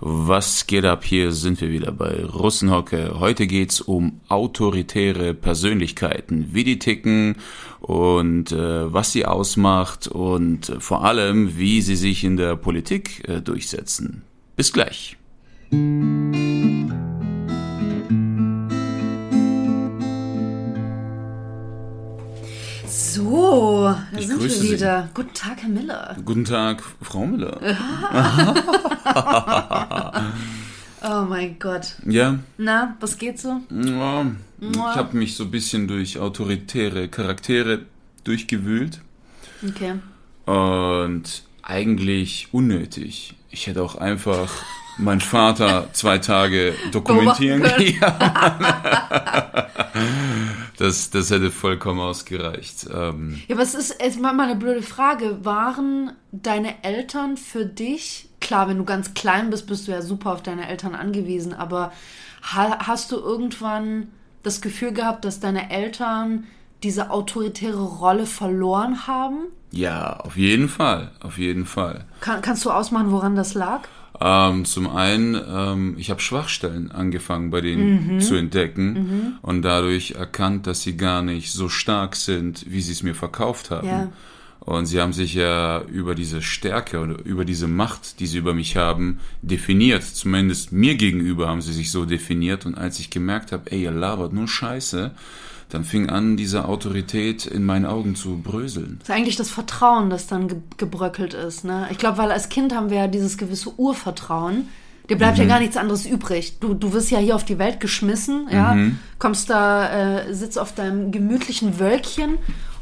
Was geht ab? Hier sind wir wieder bei Russenhocke. Heute geht's um autoritäre Persönlichkeiten, wie die ticken und äh, was sie ausmacht und äh, vor allem, wie sie sich in der Politik äh, durchsetzen. Bis gleich. So, da Ich sind wir grüße Sie. wieder. Guten Tag, Herr Miller. Guten Tag, Frau Müller. Oh mein Gott. Ja, Na, was geht so? ja ich habe mich so ein bisschen durch autoritäre Charaktere durchgewühlt. Okay. Und eigentlich unnötig. Ich hätte auch einfach meinen Vater zwei Tage dokumentieren. Das, das hätte vollkommen ausgereicht. Ähm, Ja, aber es ist jetzt mal eine blöde Frage. Waren deine Eltern für dich, klar, wenn du ganz klein bist, bist du ja super auf deine Eltern angewiesen, aber ha hast du irgendwann das Gefühl gehabt, dass deine Eltern diese autoritäre Rolle verloren haben? ja, auf jeden Fall. Auf jeden Fall. Kann, kannst du ausmachen, woran das lag? Ähm, zum einen, ähm, ich habe Schwachstellen angefangen bei denen Mhm. zu entdecken und dadurch erkannt, dass sie gar nicht so stark sind, wie sie es mir verkauft haben. Ja. Und sie haben sich ja über diese Stärke oder über diese Macht, die sie über mich haben, definiert. Zumindest mir gegenüber haben sie sich so definiert. Und als ich gemerkt habe, ey, ihr labert nur Scheiße, dann fing an, diese Autorität in meinen Augen zu bröseln. Das ist eigentlich das Vertrauen, das dann ge gebröckelt ist. Ne? Ich glaube, weil als Kind haben wir ja dieses gewisse Urvertrauen. Dir bleibt ja gar nichts anderes übrig. Du, du wirst ja hier auf die Welt geschmissen, ja, kommst da, äh, sitzt auf deinem gemütlichen Wölkchen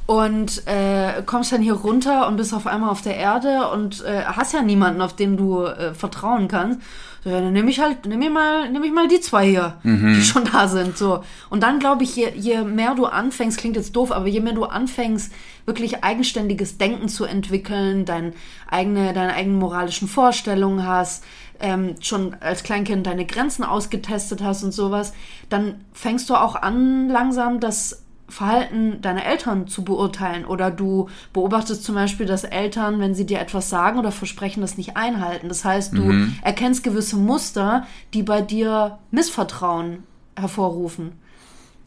und äh, kommst dann hier runter und bist auf einmal auf der Erde und äh, hast ja niemanden, auf den du äh, vertrauen kannst. So, ja, dann nehme ich halt, nehme ich mal, nehme ich mal die zwei hier, die schon da sind. So. Und dann glaube ich, je, je mehr du anfängst, klingt jetzt doof, aber je mehr du anfängst, wirklich eigenständiges Denken zu entwickeln, dein eigene, deine eigenen moralischen Vorstellungen hast, ähm, schon als Kleinkind deine Grenzen ausgetestet hast und sowas, dann fängst du auch an, langsam das Verhalten deiner Eltern zu beurteilen. Oder du beobachtest zum Beispiel, dass Eltern, wenn sie dir etwas sagen oder versprechen, das nicht einhalten. Das heißt, du erkennst gewisse Muster, die bei dir Missvertrauen hervorrufen.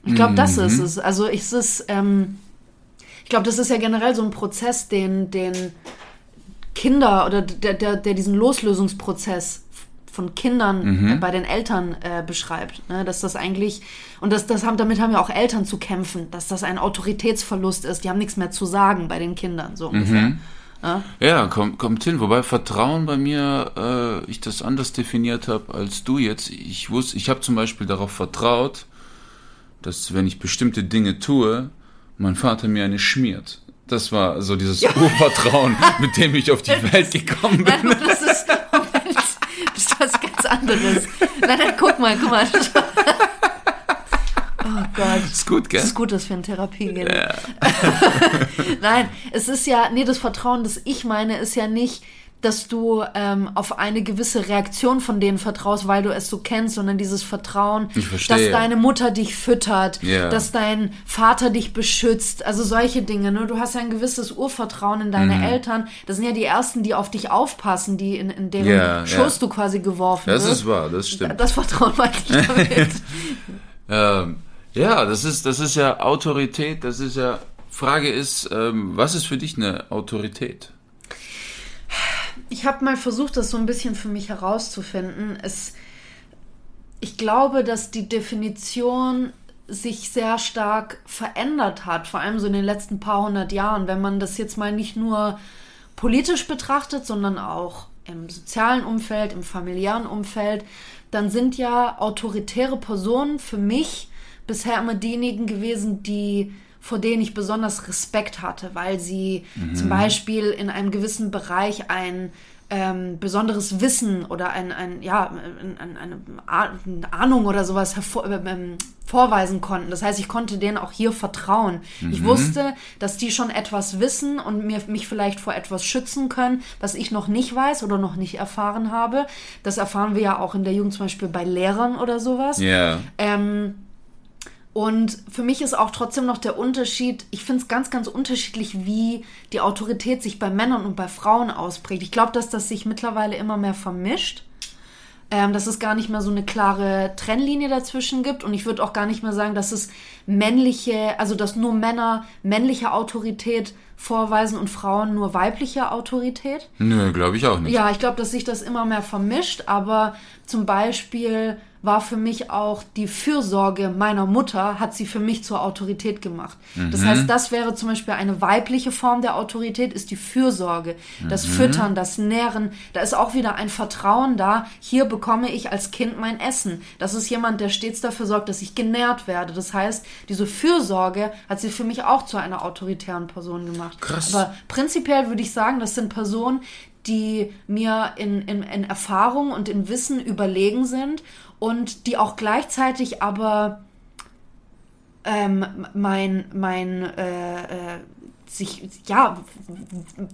Ich glaube, das ist es. Also ich, es ist, ähm, ich glaube, das ist ja generell so ein Prozess, den, den Kinder oder der, der, der diesen Loslösungsprozess von Kindern äh, bei den Eltern äh, beschreibt. Ne? Dass das eigentlich, und das, das haben, damit haben ja auch Eltern zu kämpfen, dass das ein Autoritätsverlust ist. Die haben nichts mehr zu sagen bei den Kindern, so ungefähr. Ja, kommt, kommt hin. Wobei Vertrauen bei mir, äh, ich das anders definiert habe als du jetzt. Ich wusste, ich habe zum Beispiel darauf vertraut, dass wenn ich bestimmte Dinge tue, mein Vater mir eine schmiert. Das war so dieses Urvertrauen, mit dem ich auf die Welt gekommen bin. Nein, das ist, Moment, das ist was ganz anderes. Nein, nein, guck mal, guck mal. Oh Gott. Ist gut, gell? Es ist gut, dass wir in Therapie gehen. Nein, es ist ja, nee, das Vertrauen, das ich meine, ist ja nicht, dass du ähm, auf eine gewisse Reaktion von denen vertraust, weil du es so kennst, sondern dieses Vertrauen, dass deine Mutter dich füttert, Ja. dass dein Vater dich beschützt, also solche Dinge. Ne? Du hast ja ein gewisses Urvertrauen in deine Mhm. Eltern. Das sind ja die Ersten, die auf dich aufpassen, die in, in deren Ja, Schoß ja. du quasi geworfen Das wirst. ist wahr, das stimmt. Das Vertrauen meine ich damit. Ähm, ja, das ist, das ist ja Autorität, das ist ja, Frage ist, ähm, was ist für dich eine Autorität? Ich habe mal versucht, das so ein bisschen für mich herauszufinden. Es, ich glaube, dass die Definition sich sehr stark verändert hat, vor allem so in den letzten paar hundert Jahren, wenn man das jetzt mal nicht nur politisch betrachtet, sondern auch im sozialen Umfeld, im familiären Umfeld, dann sind ja autoritäre Personen für mich bisher immer diejenigen gewesen, die vor denen ich besonders Respekt hatte, weil sie zum Beispiel in einem gewissen Bereich ein ähm, besonderes Wissen oder ein, ein ja, ein, ein, eine Ah- Ahnung oder sowas hervor, ähm, vorweisen konnten. Das heißt, ich konnte denen auch hier vertrauen. Ich wusste, dass die schon etwas wissen und mir, mich vielleicht vor etwas schützen können, was ich noch nicht weiß oder noch nicht erfahren habe. Das erfahren wir ja auch in der Jugend zum Beispiel bei Lehrern oder sowas. Ja. Ähm, und für mich ist auch trotzdem noch der Unterschied, ich finde es ganz, ganz unterschiedlich, wie die Autorität sich bei Männern und bei Frauen ausprägt. Ich glaube, dass das sich mittlerweile immer mehr vermischt. Ähm, dass es gar nicht mehr so eine klare Trennlinie dazwischen gibt. Und ich würde auch gar nicht mehr sagen, dass es männliche, also dass nur Männer männliche Autorität vorweisen und Frauen nur weibliche Autorität. Nö, glaube ich auch nicht. Ja, ich glaube, dass sich das immer mehr vermischt, aber zum Beispiel war für mich auch die Fürsorge meiner Mutter, hat sie für mich zur Autorität gemacht. Das heißt, das wäre zum Beispiel eine weibliche Form der Autorität, ist die Fürsorge. Das Füttern, das Nähren, da ist auch wieder ein Vertrauen da. Hier bekomme ich als Kind mein Essen. Das ist jemand, der stets dafür sorgt, dass ich genährt werde. Das heißt, diese Fürsorge hat sie für mich auch zu einer autoritären Person gemacht. Krass. Aber prinzipiell würde ich sagen, das sind Personen, die mir in, in, in Erfahrung und in Wissen überlegen sind und die auch gleichzeitig aber ähm, mein, mein äh, äh, sich ja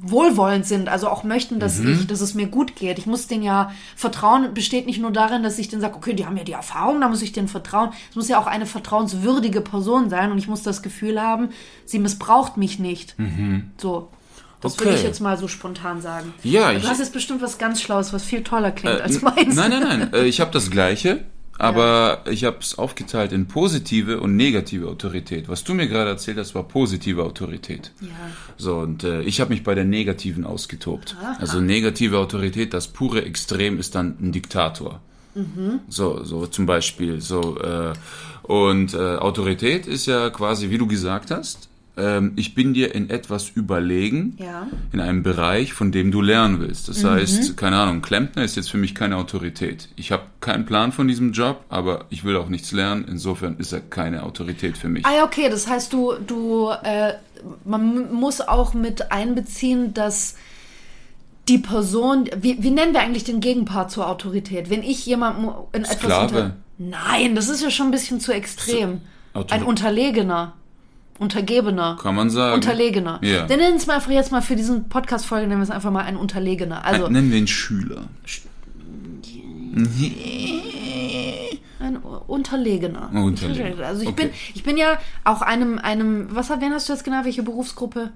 wohlwollend sind, also auch möchten, dass ich, dass es mir gut geht. Ich muss denen ja vertrauen, besteht nicht nur darin, dass ich denen sage, okay, die haben ja die Erfahrung, da muss ich denen vertrauen. Es muss ja auch eine vertrauenswürdige Person sein und ich muss das Gefühl haben, sie missbraucht mich nicht. So. Das würde Okay. ich jetzt mal so spontan sagen. Ja, du ich- hast jetzt bestimmt was ganz Schlaues, was viel toller klingt Äh, als meins. Nein, nein, nein. Äh, ich habe das Gleiche, aber ich habe es aufgeteilt in positive und negative Autorität. Was du mir gerade erzählt hast, war positive Autorität. Ja. So, und äh, ich habe mich bei der negativen ausgetobt. Also negative Autorität, das pure Extrem ist dann ein Diktator. So, so zum Beispiel. So, äh, und äh, Autorität ist ja quasi, wie du gesagt hast, ähm, ich bin dir in etwas überlegen, Ja. in einem Bereich, von dem du lernen willst. Das heißt, keine Ahnung, Klempner ist jetzt für mich keine Autorität. Ich habe keinen Plan von diesem Job, aber ich will auch nichts lernen. Insofern ist er keine Autorität für mich. Ah ja, okay, das heißt, du, du, äh, man muss auch mit einbeziehen, dass die Person, wie, wie nennen wir eigentlich den Gegenpart zur Autorität? Wenn ich jemandem in etwas Sklave. unter... Nein, das ist ja schon ein bisschen zu extrem. Autor- Ein Unterlegener. Untergebener. Kann man sagen. Unterlegener. Ja. Dann nennen wir es mal einfach jetzt mal für diesen Podcast-Folge, nennen wir es einfach mal ein Unterlegener. Also Ein- Nennen wir ihn Schüler. ein Unterlegener. Unterlegener. Also ich Okay. bin, ich bin ja auch einem, einem, was wen hast du jetzt genau, welche Berufsgruppe?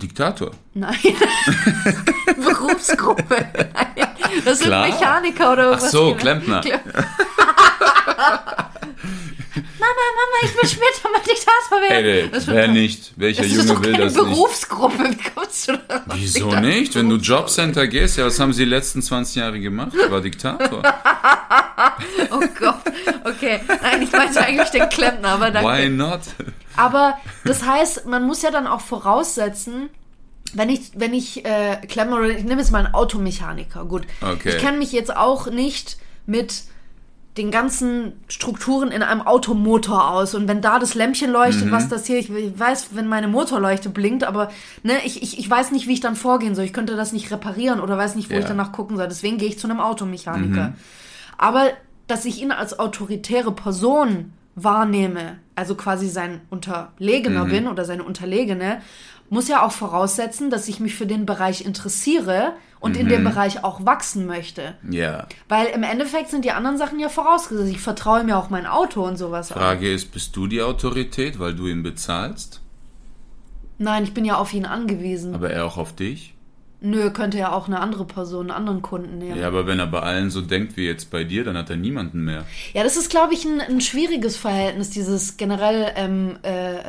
Diktator. Nein. Berufsgruppe. Nein. Das sind Klar. Mechaniker oder Ach was? so, genau? Klempner. Mama, Mama, ich will später mal Diktator werden. Ey, Das wer nicht? Welcher Das ist Junge doch will das nicht? Berufsgruppe. Wie kommst du da? Wieso nicht? Wenn du Jobcenter gehst, ja, was haben sie die letzten 20 Jahre gemacht? War Diktator. Oh Gott. Okay. Nein, ich meinte eigentlich den Klempner, aber danke. Why not? Aber das heißt, man muss ja dann auch voraussetzen, wenn ich, wenn ich äh, Klemmer oder ich nehme jetzt mal einen Automechaniker, gut. Okay. Ich kenne mich jetzt auch nicht mit den ganzen Strukturen in einem Automotor aus. Und wenn da das Lämpchen leuchtet, was das hier, ich weiß, wenn meine Motorleuchte blinkt, aber ne, ich, ich, ich weiß nicht, wie ich dann vorgehen soll. Ich könnte das nicht reparieren oder weiß nicht, wo Ja. ich danach gucken soll. Deswegen gehe ich zu einem Automechaniker. Aber dass ich ihn als autoritäre Person wahrnehme, also quasi sein Unterlegener bin oder seine Unterlegene, muss ja auch voraussetzen, dass ich mich für den Bereich interessiere und in dem Bereich auch wachsen möchte. Ja. Weil im Endeffekt sind die anderen Sachen ja vorausgesetzt. Ich vertraue mir auch mein Auto und sowas. an. Frage ist, bist du die Autorität, weil du ihn bezahlst, Nein, ich bin ja auf ihn angewiesen. aber er auch auf dich? Nö, könnte ja auch eine andere Person, einen anderen Kunden nehmen. Ja, aber wenn er bei allen so denkt wie jetzt bei dir, dann hat er niemanden mehr. Ja, das ist, glaube ich, ein, ein schwieriges Verhältnis, dieses generell ähm, äh, äh,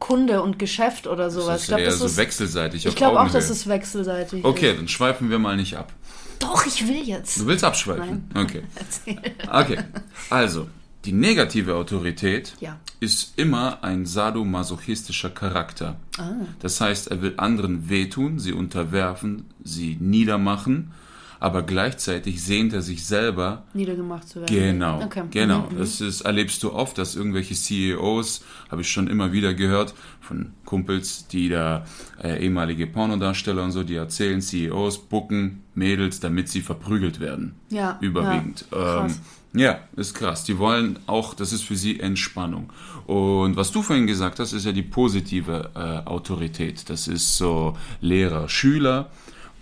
Kunde und Geschäft oder sowas. Das ist ich glaube, eher das so ist, wechselseitig ich glaube auch, dass es wechselseitig Okay, ist. dann schweifen wir mal nicht ab. Doch, ich will jetzt. Du willst abschweifen? Okay. Erzähl. Okay. Also, die negative Autorität Ja. ist immer ein sadomasochistischer Charakter. Ah. Das heißt, er will anderen wehtun, sie unterwerfen, sie niedermachen aber gleichzeitig sehnt er sich selber Niedergemacht zu werden. Genau, Okay. genau. Mhm, Das ist, erlebst du oft, dass irgendwelche CEOs, habe ich schon immer wieder gehört, von Kumpels, die da äh, ehemalige Pornodarsteller und so, die erzählen, CEOs bucken Mädels, damit sie verprügelt werden. Ja, Überwiegend. ja. Ähm, ja, ist krass. Die wollen auch, das ist für sie Entspannung. Und was du vorhin gesagt hast, ist ja die positive äh, Autorität. Das ist so Lehrer, Schüler.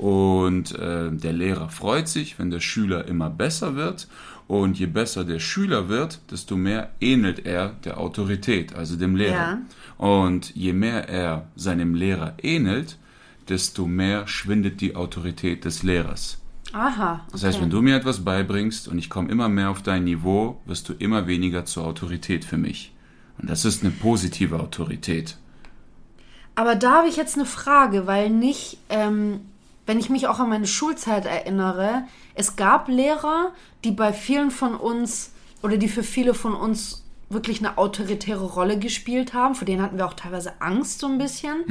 Und äh, der Lehrer freut sich, wenn der Schüler immer besser wird. Und je besser der Schüler wird, desto mehr ähnelt er der Autorität, also dem Lehrer. Und je mehr er seinem Lehrer ähnelt, desto mehr schwindet die Autorität des Lehrers. Aha. Das heißt, wenn du mir etwas beibringst und ich komme immer mehr auf dein Niveau, wirst du immer weniger zur Autorität für mich. Und das ist eine positive Autorität. Aber da habe ich jetzt eine Frage, weil nicht, ähm, wenn ich mich auch an meine Schulzeit erinnere, es gab Lehrer, die bei vielen von uns oder die für viele von uns wirklich eine autoritäre Rolle gespielt haben. Vor denen hatten wir auch teilweise Angst so ein bisschen.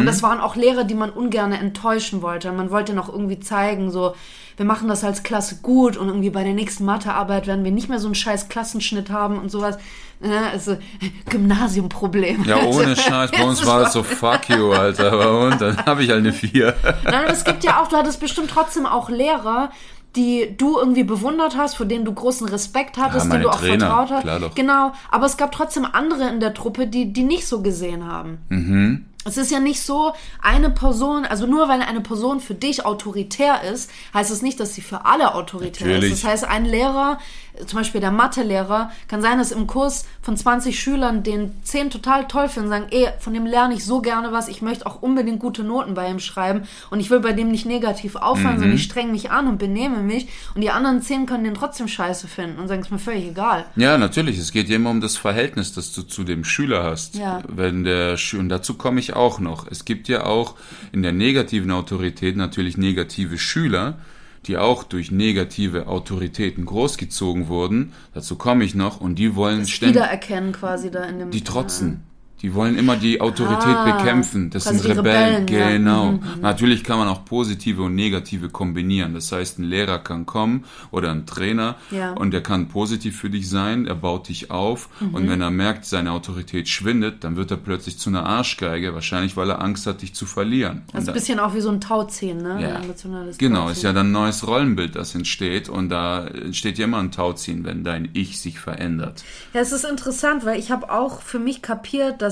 Und das waren auch Lehrer, die man ungern enttäuschen wollte. Man wollte noch irgendwie zeigen, so, wir machen das als Klasse gut und irgendwie bei der nächsten Mathearbeit werden wir nicht mehr so einen scheiß Klassenschnitt haben und sowas. Ja, also Gymnasiumproblem. Ja, ohne Scheiß, bei uns war es so, fuck you, Alter. Aber und, dann habe ich halt eine 4. Nein, es gibt ja auch, du hattest bestimmt trotzdem auch Lehrer, die du irgendwie bewundert hast, vor denen du großen Respekt hattest, Ja, denen du auch Trainer, vertraut hast. klar doch. Genau, aber es gab trotzdem andere in der Truppe, die die nicht so gesehen haben. Mhm. Es ist ja nicht so, eine Person, also nur weil eine Person für dich autoritär ist, heißt es nicht, dass sie für alle autoritär Natürlich. ist. Das heißt, ein Lehrer, zum Beispiel der Mathelehrer, kann sein, dass im Kurs von 20 Schülern den 10 total toll finden, sagen, ey, von dem lerne ich so gerne was, ich möchte auch unbedingt gute Noten bei ihm schreiben und ich will bei dem nicht negativ auffallen, Mhm. sondern ich streng mich an und benehme mich und die anderen 10 können den trotzdem scheiße finden und sagen, es ist mir völlig egal. Ja, natürlich. Es geht ja immer um das Verhältnis, das du zu dem Schüler hast. Ja. Wenn der Schü- und dazu komme ich auch noch. Es gibt ja auch in der negativen Autorität natürlich negative Schüler, die auch durch negative Autoritäten großgezogen wurden. Dazu komme ich noch und die wollen ständig Wiedererkennen quasi da in dem... die trotzen. Die wollen immer die Autorität Ah, bekämpfen. Das sind Rebellen. Rebellen, ja. Genau. Mhm, Natürlich kann man auch positive und negative kombinieren. Das heißt, ein Lehrer kann kommen oder ein Trainer Ja. und der kann positiv für dich sein. Er baut dich auf und wenn er merkt, seine Autorität schwindet, dann wird er plötzlich zu einer Arschgeige. Wahrscheinlich, weil er Angst hat, dich zu verlieren. Das ist Und ein bisschen auch wie so ein Tauziehen, ne? ja. Ein emotionales Genau, ist ja dann ein neues Rollenbild, das entsteht und da entsteht ja immer ein Tauziehen, wenn dein Ich sich verändert. Ja, es ist interessant, weil ich habe auch für mich kapiert, dass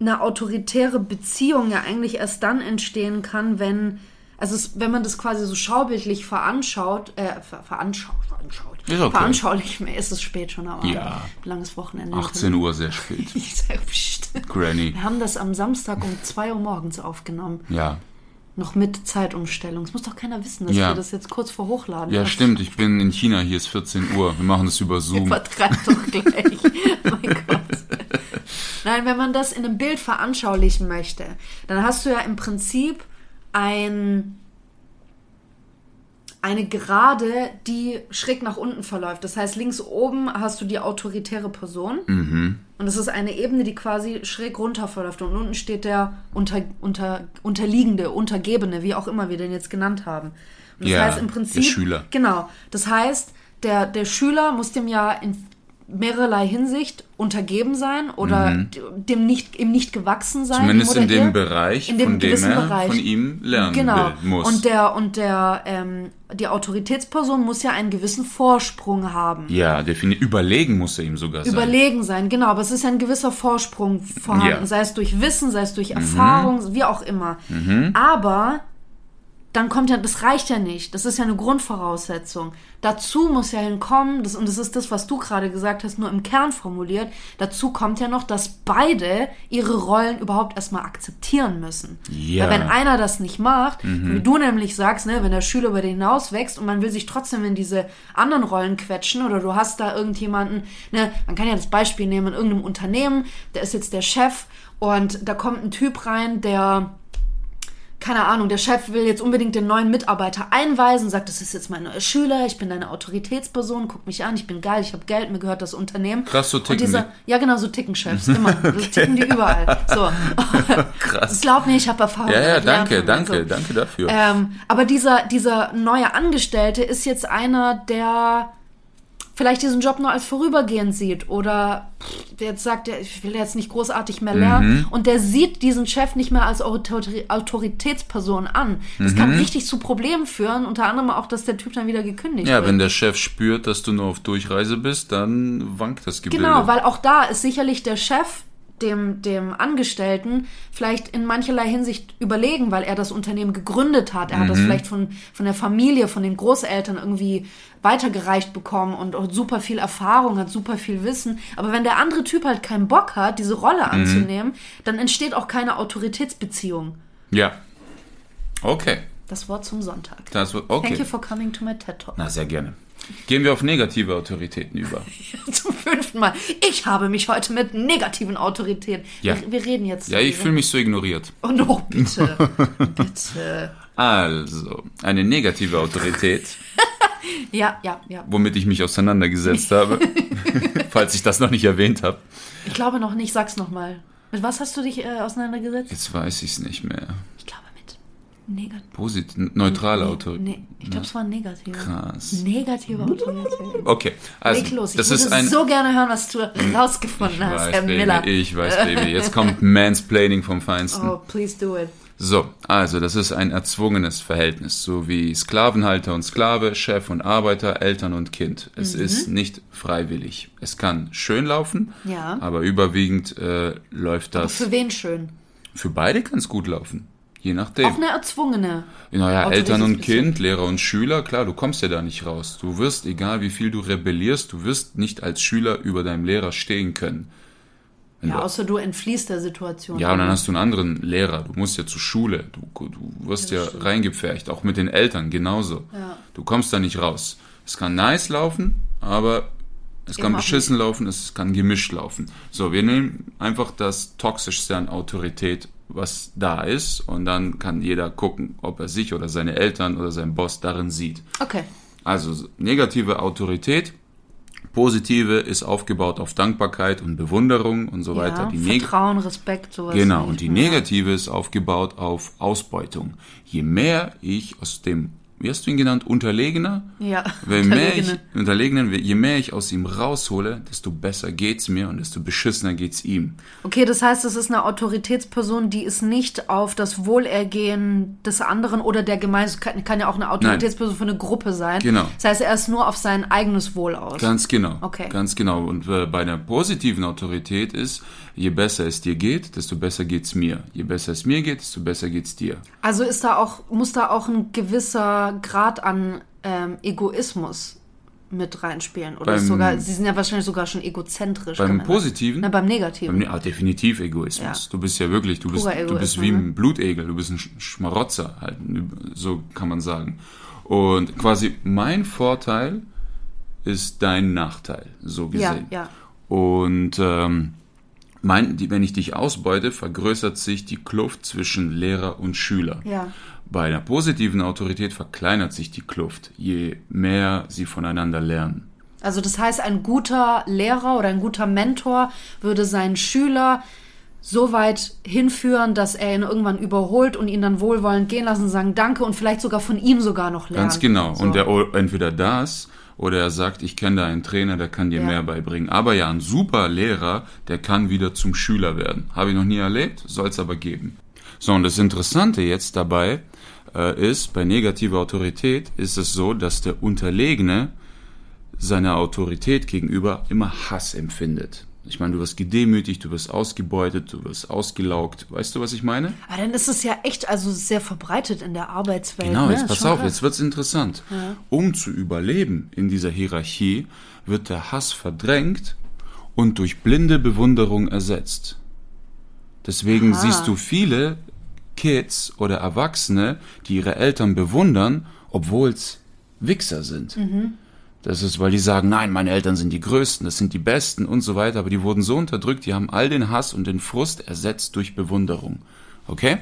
eine autoritäre Beziehung ja eigentlich erst dann entstehen kann, wenn, also es, wenn man das quasi so schaubildlich veranschaut, äh, ver, veranschaut, veranschaut, Ist okay. veranschaulich, ist es spät schon, aber Ja. langes Wochenende. 18 Uhr, sehr spät. Ich sag, pst. Granny. Wir haben das am Samstag um 2 Uhr morgens aufgenommen. Ja. Noch mit Zeitumstellung. Es muss doch keiner wissen, dass Ja. wir das jetzt kurz vor Hochladen. Ja, Das stimmt. Ich bin in China. Hier ist 14 Uhr. Wir machen das über Zoom. Übertreib doch gleich. mein Gott. Nein, wenn man das in einem Bild veranschaulichen möchte, dann hast du ja im Prinzip ein, eine Gerade, die schräg nach unten verläuft. Das heißt, links oben hast du die autoritäre Person. Und das ist eine Ebene, die quasi schräg runter verläuft. Und unten steht der unter, unter, Unterliegende, Untergebene, wie auch immer wir den jetzt genannt haben. Und das Ja, heißt im der Prinzip. Schüler. Genau. Das heißt, der, der Schüler muss dem ja in mehrerlei Hinsicht untergeben sein oder d- dem nicht, ihm nicht gewachsen sein. Mhm. Zumindest in dem ihr. Bereich, In dem von dem er Bereich. von ihm lernen genau. muss. Und der, und der, ähm, die Autoritätsperson muss ja einen gewissen Vorsprung haben. ja, definitiv. Überlegen muss er ihm sogar sein. Überlegen sein, genau, aber es ist ja ein gewisser Vorsprung vorhanden, Ja. Mhm. sei es durch Wissen, sei es durch Erfahrung, wie auch immer. Aber dann kommt ja, das reicht ja nicht. Das ist ja eine Grundvoraussetzung. Dazu muss ja hinkommen, das, und das ist das, was du gerade gesagt hast, nur im Kern formuliert, dazu kommt ja noch, dass beide ihre Rollen überhaupt erstmal akzeptieren müssen. Ja. Weil wenn einer das nicht macht, wie du nämlich sagst, ne, wenn der Schüler über den hinaus wächst und man will sich trotzdem in diese anderen Rollen quetschen oder du hast da irgendjemanden, ne, man kann ja das Beispiel nehmen in irgendeinem Unternehmen, der ist jetzt der Chef und da kommt ein Typ rein, der keine Ahnung, der Chef will jetzt unbedingt den neuen Mitarbeiter einweisen, sagt, das ist jetzt mein neuer Schüler, ich bin deine Autoritätsperson, guck mich an, ich bin geil, ich habe Geld, mir gehört das Unternehmen. Krass, so ticken Und dieser, die. Ja, genau, so ticken Chefs, immer. So ticken die überall. So. Krass. Glaub mir, ich habe Erfahrung. Ja, ja, danke, danke, So. danke dafür. Ähm, aber dieser, dieser neue Angestellte ist jetzt einer, der vielleicht diesen Job nur als vorübergehend sieht oder der jetzt sagt, der, ich will jetzt nicht großartig mehr lernen Mhm. und der sieht diesen Chef nicht mehr als Autori Autoritätsperson an. Das kann richtig zu Problemen führen, unter anderem auch, dass der Typ dann wieder gekündigt ja, wird. wenn der Chef spürt, dass du nur auf Durchreise bist, dann wankt das Gebilde. Genau, weil auch da ist sicherlich der Chef dem, dem Angestellten vielleicht in mancherlei Hinsicht überlegen, weil er das Unternehmen gegründet hat. Er hat Mhm. das vielleicht von, von der Familie, von den Großeltern irgendwie weitergereicht bekommen und, und super viel Erfahrung hat, super viel Wissen. Aber wenn der andere Typ halt keinen Bock hat, diese Mhm. Rolle anzunehmen, dann entsteht auch keine Autoritätsbeziehung. Ja. Okay. Das Wort zum Sonntag. Das okay. Thank you for coming to my TED Talk. Na, sehr gerne. Gehen wir auf negative Autoritäten über. Zum fünften Mal. Ich habe mich heute mit negativen Autoritäten. Ja. Wir, wir reden jetzt. Ja, ich fühle mich so ignoriert. Oh no, bitte. bitte. Also, eine negative Autorität, Ja, ja, ja. womit ich mich auseinandergesetzt habe, falls ich das noch nicht erwähnt habe. Ich glaube noch nicht, sag's nochmal. Mit was hast du dich äh, auseinandergesetzt? Jetzt weiß ich es nicht mehr. Ich glaube negativ. Posit neutrale Autorität. Nee, ich glaube, es war negative. Krass. Negative Autorität. Okay, also Leg los. Ich das würde ist ein so gerne hören, was du rausgefunden hast, weiß, Herr Miller. Baby, ich weiß, Baby. Jetzt kommt Mansplaining vom Feinsten. Oh, please do it. So, also das ist ein erzwungenes Verhältnis, so wie Sklavenhalter und Sklave, Chef und Arbeiter, Eltern und Kind. Es Mhm. ist nicht freiwillig. Es kann schön laufen, Ja. aber überwiegend äh, läuft das. Für wen schön? Für beide kann es gut laufen, je nachdem. Auch eine erzwungene. Naja, Eltern und. Kind, Lehrer und Schüler, klar, du kommst ja da nicht raus. Du wirst, egal wie viel du rebellierst, du wirst nicht als Schüler über deinem Lehrer stehen können. Wenn Ja, du- außer du entfliehst der Situation. Ja, und dann hast du einen anderen Lehrer. Du musst ja zur Schule. Du, du wirst ja, reingepfercht. Auch mit den Eltern genauso. Ja. Du kommst da nicht raus. Es kann nice laufen, aber es kann Eben auch beschissen laufen, es kann gemischt laufen. So, wir nehmen einfach das Toxischste an Autorität, was da ist. Und dann kann jeder gucken, ob er sich oder seine Eltern oder sein Boss darin sieht. Okay. Also negative Autorität. Positive ist aufgebaut auf Dankbarkeit und Bewunderung und so weiter. Ja, Die neg- Vertrauen, Respekt, sowas. Genau, und die negative ist aufgebaut auf Ausbeutung. Je mehr ich aus dem, wie hast du ihn genannt, Unterlegener? Ja, Je mehr ich, Unterlegene. Unterlegenen, je mehr ich aus ihm raushole, desto besser geht's mir und desto beschissener geht's ihm. Okay, das heißt, es ist eine Autoritätsperson, die ist nicht auf das Wohlergehen des anderen oder der Gemeinschaft, kann, kann ja auch eine Autoritätsperson für eine Gruppe sein. Genau. Das heißt, er ist nur auf sein eigenes Wohl aus. Ganz genau. Okay. Ganz genau. Und äh, bei einer positiven Autorität ist, je besser es dir geht, desto besser geht's mir. Je besser es mir geht, desto besser geht's dir. Also ist da auch, muss da auch ein gewisser Grad an ähm, Egoismus mit reinspielen. Oder Beim- ist sogar, sie sind ja wahrscheinlich sogar schon egozentrisch. Beim. Positiven? Na, beim Negativen. Ah, definitiv Egoismus. Ja. Du bist ja wirklich, du bist, du bist wie ne? ein Blutegel, du bist ein Sch- Schmarotzer, halt, so kann man sagen. Und quasi mein Vorteil ist dein Nachteil, so ja, gesehen. ja. Und ähm, mein, die, wenn ich dich ausbeute, vergrößert sich die Kluft zwischen Lehrer und Schüler. Ja. Bei einer positiven Autorität verkleinert sich die Kluft, je mehr sie voneinander lernen. Also das heißt, ein guter Lehrer oder ein guter Mentor würde seinen Schüler so weit hinführen, dass er ihn irgendwann überholt und ihn dann wohlwollend gehen lassen, sagen Danke und vielleicht sogar von ihm sogar noch lernen. Ganz genau. So. Und der entweder das oder er sagt, ich kenne da einen Trainer, der kann dir Ja. mehr beibringen. Aber ja, ein super Lehrer, der kann wieder zum Schüler werden. Habe ich noch nie erlebt, soll es aber geben. So, und das Interessante jetzt dabei äh, ist, bei negativer Autorität ist es so, dass der Unterlegene seiner Autorität gegenüber immer Hass empfindet. Ich meine, du wirst gedemütigt, du wirst ausgebeutet, du wirst ausgelaugt. Weißt du, was ich meine? Aber dann ist es ja echt also sehr verbreitet in der Arbeitswelt. Genau, ne? jetzt pass auf, krass. jetzt wird's interessant. Um zu überleben in dieser Hierarchie, wird der Hass verdrängt und durch blinde Bewunderung ersetzt. Deswegen Aha. siehst du viele Kids oder Erwachsene, die ihre Eltern bewundern, obwohl's Wichser sind. Mhm. Das ist, weil die sagen, nein, meine Eltern sind die Größten, das sind die Besten und so weiter, aber die wurden so unterdrückt, die haben all den Hass und den Frust ersetzt durch Bewunderung. Okay?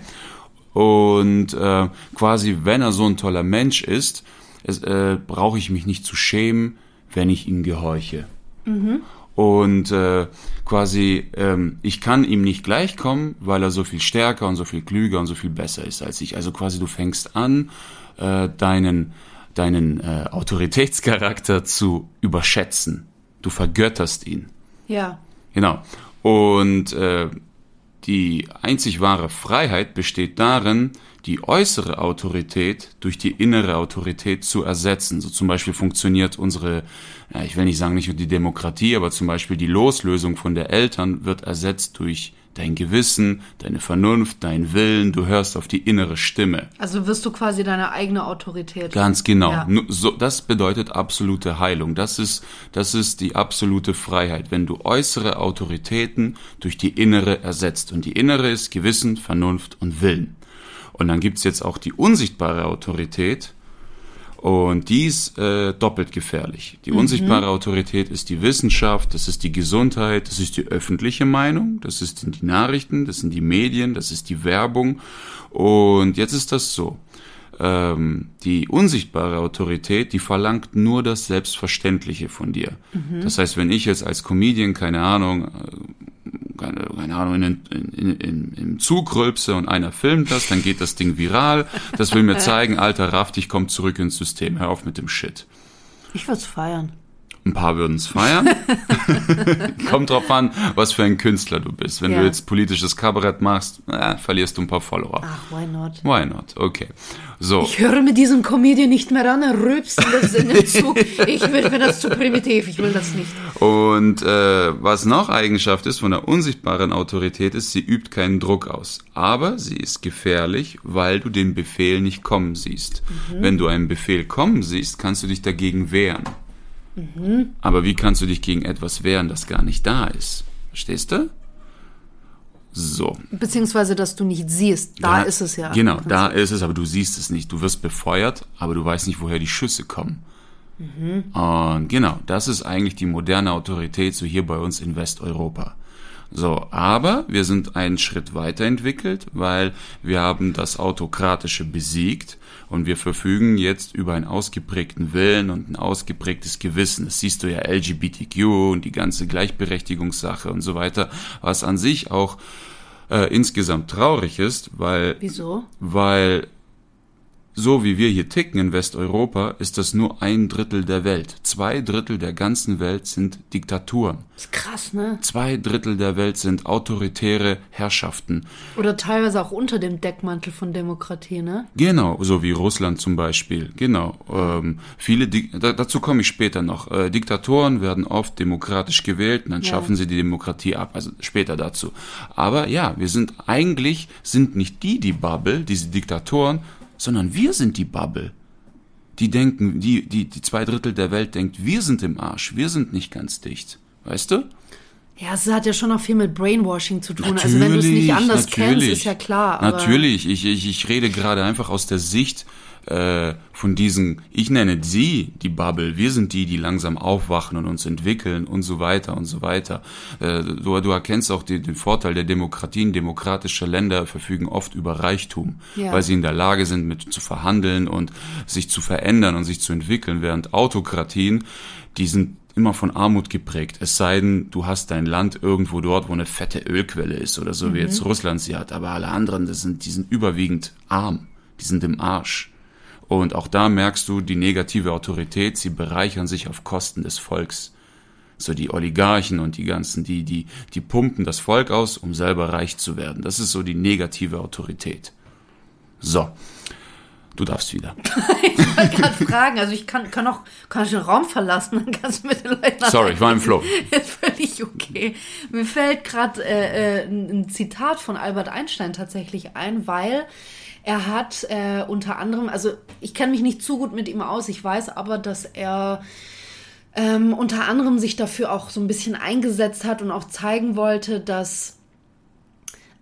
Und äh, quasi, wenn er so ein toller Mensch ist, es, äh, brauche ich mich nicht zu schämen, wenn ich ihm gehorche. Und äh, quasi, ähm, ich kann ihm nicht gleichkommen, weil er so viel stärker und so viel klüger und so viel besser ist als ich. Also quasi, du fängst an, äh, deinen, deinen äh, Autoritätscharakter zu überschätzen. Du vergötterst ihn. Ja. Genau. Und äh, die einzig wahre Freiheit besteht darin, die äußere Autorität durch die innere Autorität zu ersetzen. So zum Beispiel funktioniert unsere, ja, ich will nicht sagen nicht nur die Demokratie, aber zum Beispiel die Loslösung von der Eltern wird ersetzt durch dein Gewissen, deine Vernunft, dein Willen. Du hörst auf die innere Stimme. Also wirst du quasi deine eigene Autorität. Ganz genau. Ja. So, das bedeutet absolute Heilung. Das ist, das ist die absolute Freiheit, wenn du äußere Autoritäten durch die innere ersetzt. Und die innere ist Gewissen, Vernunft und Willen. Und dann gibt's jetzt auch die unsichtbare Autorität. Und die ist äh, doppelt gefährlich. Die unsichtbare Autorität ist die Wissenschaft, das ist die Gesundheit, das ist die öffentliche Meinung, das sind die Nachrichten, das sind die Medien, das ist die Werbung. Und jetzt ist das so. Ähm, die unsichtbare Autorität, die verlangt nur das Selbstverständliche von dir. Das heißt, wenn ich jetzt als Comedian, keine Ahnung, äh, keine, keine Ahnung, in, in, in, im Zug rülpse und einer filmt das, dann geht das Ding viral. Das will mir zeigen, alter Raff, ich komm zurück ins System, hör auf mit dem Shit. Ich würde es feiern. Ein paar würden es feiern. Kommt drauf an, was für ein Künstler du bist. Wenn Ja. du jetzt politisches Kabarett machst, äh, verlierst du ein paar Follower. Ach, why not? Why not? Okay. So. Ich höre mit diesem Comedian nicht mehr an, er rülpst in das in den Zug. Ich will, wenn das zu primitiv, ich will das nicht. Und äh, was noch Eigenschaft ist von der unsichtbaren Autorität ist, sie übt keinen Druck aus. Aber sie ist gefährlich, weil du den Befehl nicht kommen siehst. Wenn du einen Befehl kommen siehst, kannst du dich dagegen wehren. Aber wie kannst du dich gegen etwas wehren, das gar nicht da ist? Verstehst du? So. Beziehungsweise, dass du nicht siehst. Da ist es ja. Genau, da ist es, aber du siehst es nicht. Du wirst befeuert, aber du weißt nicht, woher die Schüsse kommen. Und genau, das ist eigentlich die moderne Autorität, so hier bei uns in Westeuropa. So, aber wir sind einen Schritt weiterentwickelt, weil wir haben das Autokratische besiegt und wir verfügen jetzt über einen ausgeprägten Willen und ein ausgeprägtes Gewissen. Das siehst du ja LGBTQ und die ganze Gleichberechtigungssache und so weiter, was an sich auch äh, insgesamt traurig ist, weil Wieso? weil so wie wir hier ticken in Westeuropa, ist das nur ein Drittel der Welt. Zwei Drittel der ganzen Welt sind Diktaturen. ist krass, ne? Zwei Drittel der Welt sind autoritäre Herrschaften. Oder teilweise auch unter dem Deckmantel von Demokratie, ne? Genau, so wie Russland zum Beispiel. Genau. Ähm, viele, Di da, dazu komme ich später noch. Äh, Diktatoren werden oft demokratisch gewählt und dann Ja. schaffen sie die Demokratie ab. Also später dazu. Aber ja, wir sind eigentlich sind nicht die die Bubble, diese Diktatoren, sondern wir sind die Bubble. Die denken, die die die zwei Drittel der Welt denkt, wir sind im Arsch, wir sind nicht ganz dicht. Weißt du? Ja, es hat ja schon noch viel mit Brainwashing zu tun. also wenn du es nicht anders kennst, ist ja klar. Natürlich, ich, ich, ich rede gerade einfach aus der Sicht äh, von diesen, ich nenne sie die Bubble, wir sind die, die langsam aufwachen und uns entwickeln und so weiter und so weiter. Äh, du, du erkennst auch die, den Vorteil der Demokratien. Demokratische Länder verfügen oft über Reichtum, Ja. weil sie in der Lage sind, mit zu verhandeln und sich zu verändern und sich zu entwickeln, während Autokratien, die sind immer von Armut geprägt. Es sei denn, du hast dein Land irgendwo dort, wo eine fette Ölquelle ist oder so, wie jetzt Russland sie hat. Aber alle anderen, das sind, die sind überwiegend arm. Die sind im Arsch. Und auch da merkst du die negative Autorität. Sie bereichern sich auf Kosten des Volks. So die Oligarchen und die ganzen, die, die, die pumpen das Volk aus, um selber reich zu werden. Das ist so die negative Autorität. So. Du darfst wieder. ich wollte gerade fragen, also ich kann, kann auch kann ich den Raum verlassen, dann kannst du mit den Leuten Sorry, ich war im Flow. Ist völlig okay. Mir fällt gerade äh, äh, ein ein Zitat von Albert Einstein tatsächlich ein, weil er hat äh, unter anderem, also ich kenne mich nicht zu gut mit ihm aus, ich weiß aber, dass er ähm, unter anderem sich dafür auch so ein bisschen eingesetzt hat und auch zeigen wollte, dass,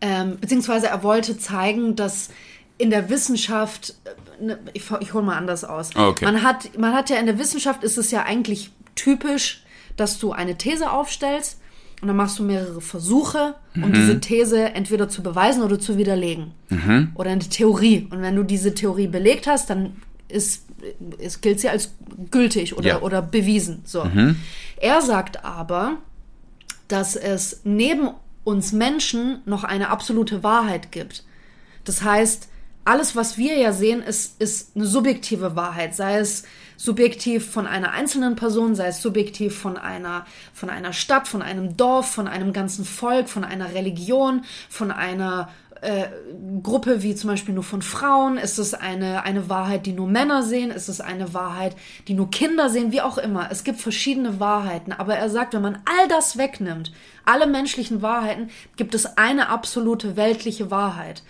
ähm, beziehungsweise er wollte zeigen, dass in der Wissenschaft, äh, ne, ich, ich hole mal anders aus. Okay. Man hat, man hat ja in der Wissenschaft ist es ja eigentlich typisch, dass du eine These aufstellst und dann machst du mehrere Versuche, um diese These entweder zu beweisen oder zu widerlegen. Oder eine Theorie. Und wenn du diese Theorie belegt hast, dann ist, ist, gilt sie als gültig oder, Ja. oder bewiesen. So. Er sagt aber, dass es neben uns Menschen noch eine absolute Wahrheit gibt. Das heißt, alles, was wir ja sehen, ist, ist eine subjektive Wahrheit, sei es subjektiv von einer einzelnen Person, sei es subjektiv von einer, von einer Stadt, von einem Dorf, von einem ganzen Volk, von einer Religion, von einer äh, Gruppe wie zum Beispiel nur von Frauen? Ist es eine, eine Wahrheit, die nur Männer sehen? Ist es eine Wahrheit, die nur Kinder sehen? Wie auch immer. Es gibt verschiedene Wahrheiten. Aber er sagt, wenn man all das wegnimmt, alle menschlichen Wahrheiten, gibt es eine absolute weltliche Wahrheit.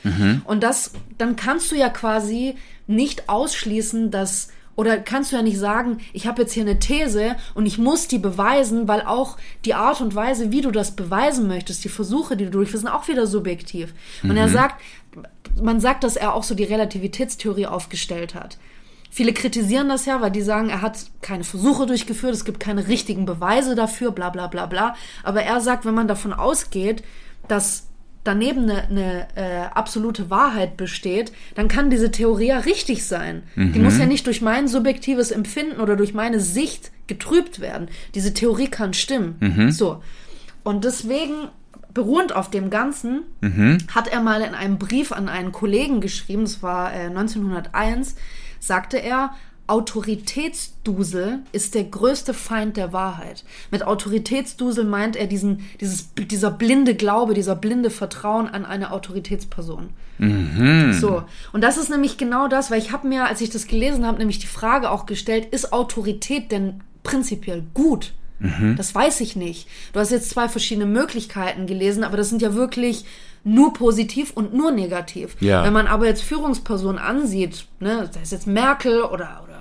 Und das, dann kannst du ja quasi nicht ausschließen, dass oder kannst du ja nicht sagen, ich habe jetzt hier eine These und ich muss die beweisen, weil auch die Art und Weise, wie du das beweisen möchtest, die Versuche, die du durchführst, sind auch wieder subjektiv. Und er sagt, man sagt, dass er auch so die Relativitätstheorie aufgestellt hat. Viele kritisieren das ja, weil die sagen, er hat keine Versuche durchgeführt, es gibt keine richtigen Beweise dafür, bla bla bla bla. Aber er sagt, wenn man davon ausgeht, dass daneben eine, eine äh, absolute Wahrheit besteht, dann kann diese Theorie ja richtig sein. Die muss ja nicht durch mein subjektives Empfinden oder durch meine Sicht getrübt werden. Diese Theorie kann stimmen. So. Und deswegen, beruhend auf dem Ganzen, hat er mal in einem Brief an einen Kollegen geschrieben, das war äh, 1901, sagte er, Autoritätsdusel ist der größte Feind der Wahrheit. Mit Autoritätsdusel meint er diesen, dieses, dieser blinde Glaube, dieser blinde Vertrauen an eine Autoritätsperson. So. Und das ist nämlich genau das, weil ich habe mir, als ich das gelesen habe, nämlich die Frage auch gestellt, ist Autorität denn prinzipiell gut? Das weiß ich nicht. Du hast jetzt zwei verschiedene Möglichkeiten gelesen, aber das sind ja wirklich nur positiv und nur negativ. Ja. Wenn man aber jetzt Führungspersonen ansieht, ne, da ist jetzt Merkel oder, oder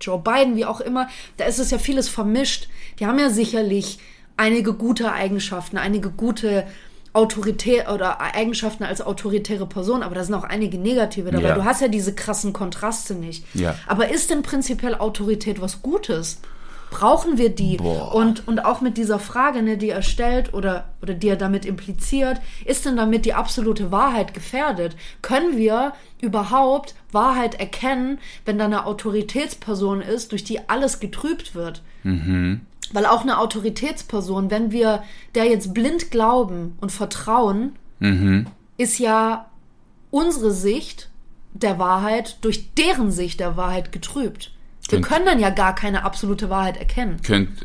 Joe Biden, wie auch immer, da ist es ja vieles vermischt. Die haben ja sicherlich einige gute Eigenschaften, einige gute Autorität oder Eigenschaften als autoritäre Person, aber da sind auch einige negative dabei. Ja. Du hast ja diese krassen Kontraste nicht. Ja. Aber ist denn prinzipiell Autorität was Gutes? Brauchen wir die? Boah. Und, und auch mit dieser Frage, ne, die er stellt oder, oder die er damit impliziert, ist denn damit die absolute Wahrheit gefährdet? Können wir überhaupt Wahrheit erkennen, wenn da eine Autoritätsperson ist, durch die alles getrübt wird? Weil auch eine Autoritätsperson, wenn wir der jetzt blind glauben und vertrauen, ist ja unsere Sicht der Wahrheit durch deren Sicht der Wahrheit getrübt. Wir Könnt- können dann ja gar keine absolute Wahrheit erkennen. Könnte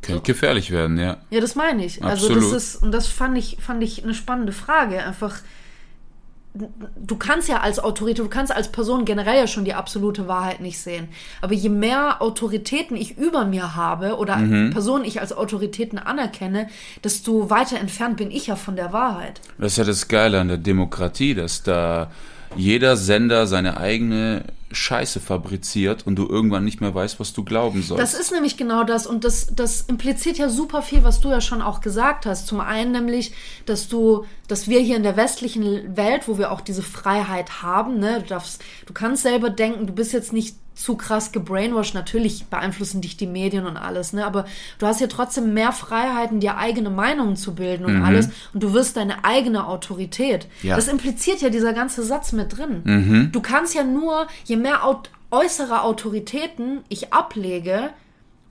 könnt gefährlich werden, ja. Ja, das meine ich. Also Absolut. das ist, und das fand ich, fand ich eine spannende Frage. Einfach, du kannst ja als Autorität, du kannst als Person generell ja schon die absolute Wahrheit nicht sehen. Aber je mehr Autoritäten ich über mir habe oder Mhm. Personen ich als Autoritäten anerkenne, desto weiter entfernt bin ich ja von der Wahrheit. Das ist ja das Geile an der Demokratie, dass da jeder Sender seine eigene Scheiße fabriziert und du irgendwann nicht mehr weißt, was du glauben sollst. Das ist nämlich genau das und das, das impliziert ja super viel, was du ja schon auch gesagt hast. Zum einen nämlich, dass du, dass wir hier in der westlichen Welt, wo wir auch diese Freiheit haben, ne, du darfst, du kannst selber denken, du bist jetzt nicht zu krass gebrainwashed. Natürlich beeinflussen dich die Medien und alles, ne, aber du hast ja trotzdem mehr Freiheiten, dir eigene Meinungen zu bilden und alles und du wirst deine eigene Autorität. Ja. Das impliziert ja dieser ganze Satz mit drin. Du kannst ja nur, je mehr äußere Autoritäten ich ablege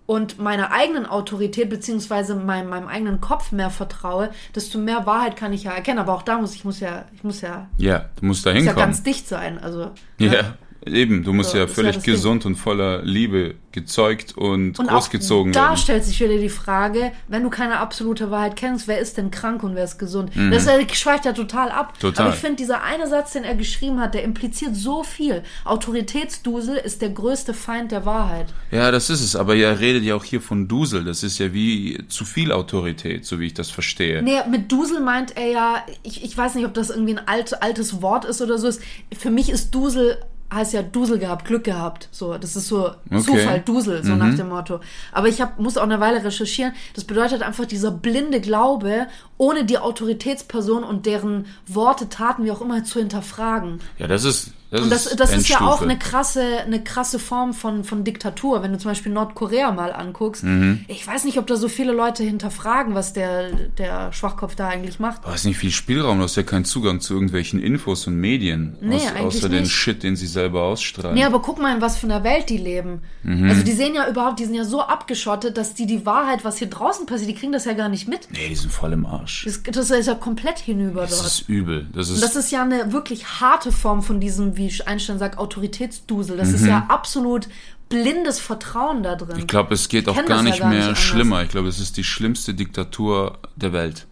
und meiner eigenen Autorität beziehungsweise meinem, meinem eigenen Kopf mehr vertraue, desto mehr Wahrheit kann ich ja erkennen. Aber auch da muss ich muss ja, ich muss ja, ja, du musst da muss ja hinkommen. ganz dicht sein. Also Ja, eben. Du musst So, ja ist ja völlig das Ding. gesund und voller Liebe gezeugt und, Und großgezogen auch da werden. stellt sich wieder die Frage, wenn du keine absolute Wahrheit kennst, wer ist denn krank und wer ist gesund? Mhm. Das schweift ja total ab. Total. Aber ich finde, dieser eine Satz, den er geschrieben hat, der impliziert so viel. Autoritätsdusel ist der größte Feind der Wahrheit. Ja, das ist es. Aber er redet ja auch hier von Dusel. Das ist ja wie zu viel Autorität, so wie ich das verstehe. Nee, mit Dusel meint er ja, ich, ich weiß nicht, ob das irgendwie ein alt, altes Wort ist oder so. Ist. Für mich ist Dusel, heißt ja Dusel gehabt, Glück gehabt. So, das ist so Zufall, Dusel, so nach dem Motto. Aber ich hab, muss auch eine Weile recherchieren. Das bedeutet einfach dieser blinde Glaube, ohne die Autoritätsperson und deren Worte, Taten, wie auch immer, zu hinterfragen. Ja, das ist, Das, Und das, ist das ist ja auch eine krasse, eine krasse Form von, von Diktatur. Wenn du zum Beispiel Nordkorea mal anguckst, Mhm. ich weiß nicht, ob da so viele Leute hinterfragen, was der, der Schwachkopf da eigentlich macht. Du hast nicht viel Spielraum, du hast ja keinen Zugang zu irgendwelchen Infos und Medien. Nee, aus, eigentlich außer den nicht. Shit, den sie selber ausstrahlen. Nee, aber guck mal, in was für einer Welt die leben. Mhm. Also die sehen ja überhaupt, die sind ja so abgeschottet, dass die die Wahrheit, was hier draußen passiert, die kriegen das ja gar nicht mit. nee, die sind voll im Arsch. Das, das ist ja komplett hinüber Das dort. ist übel. Das ist, Und das ist ja eine wirklich harte Form von diesem, wie Einstein sagt, Autoritätsdusel. Das Mhm. ist ja absolut blindes Vertrauen da drin. ich glaube, es geht auch kenn gar das ja nicht gar nicht mehr schlimmer. Ich glaube, es ist die schlimmste Diktatur der Welt.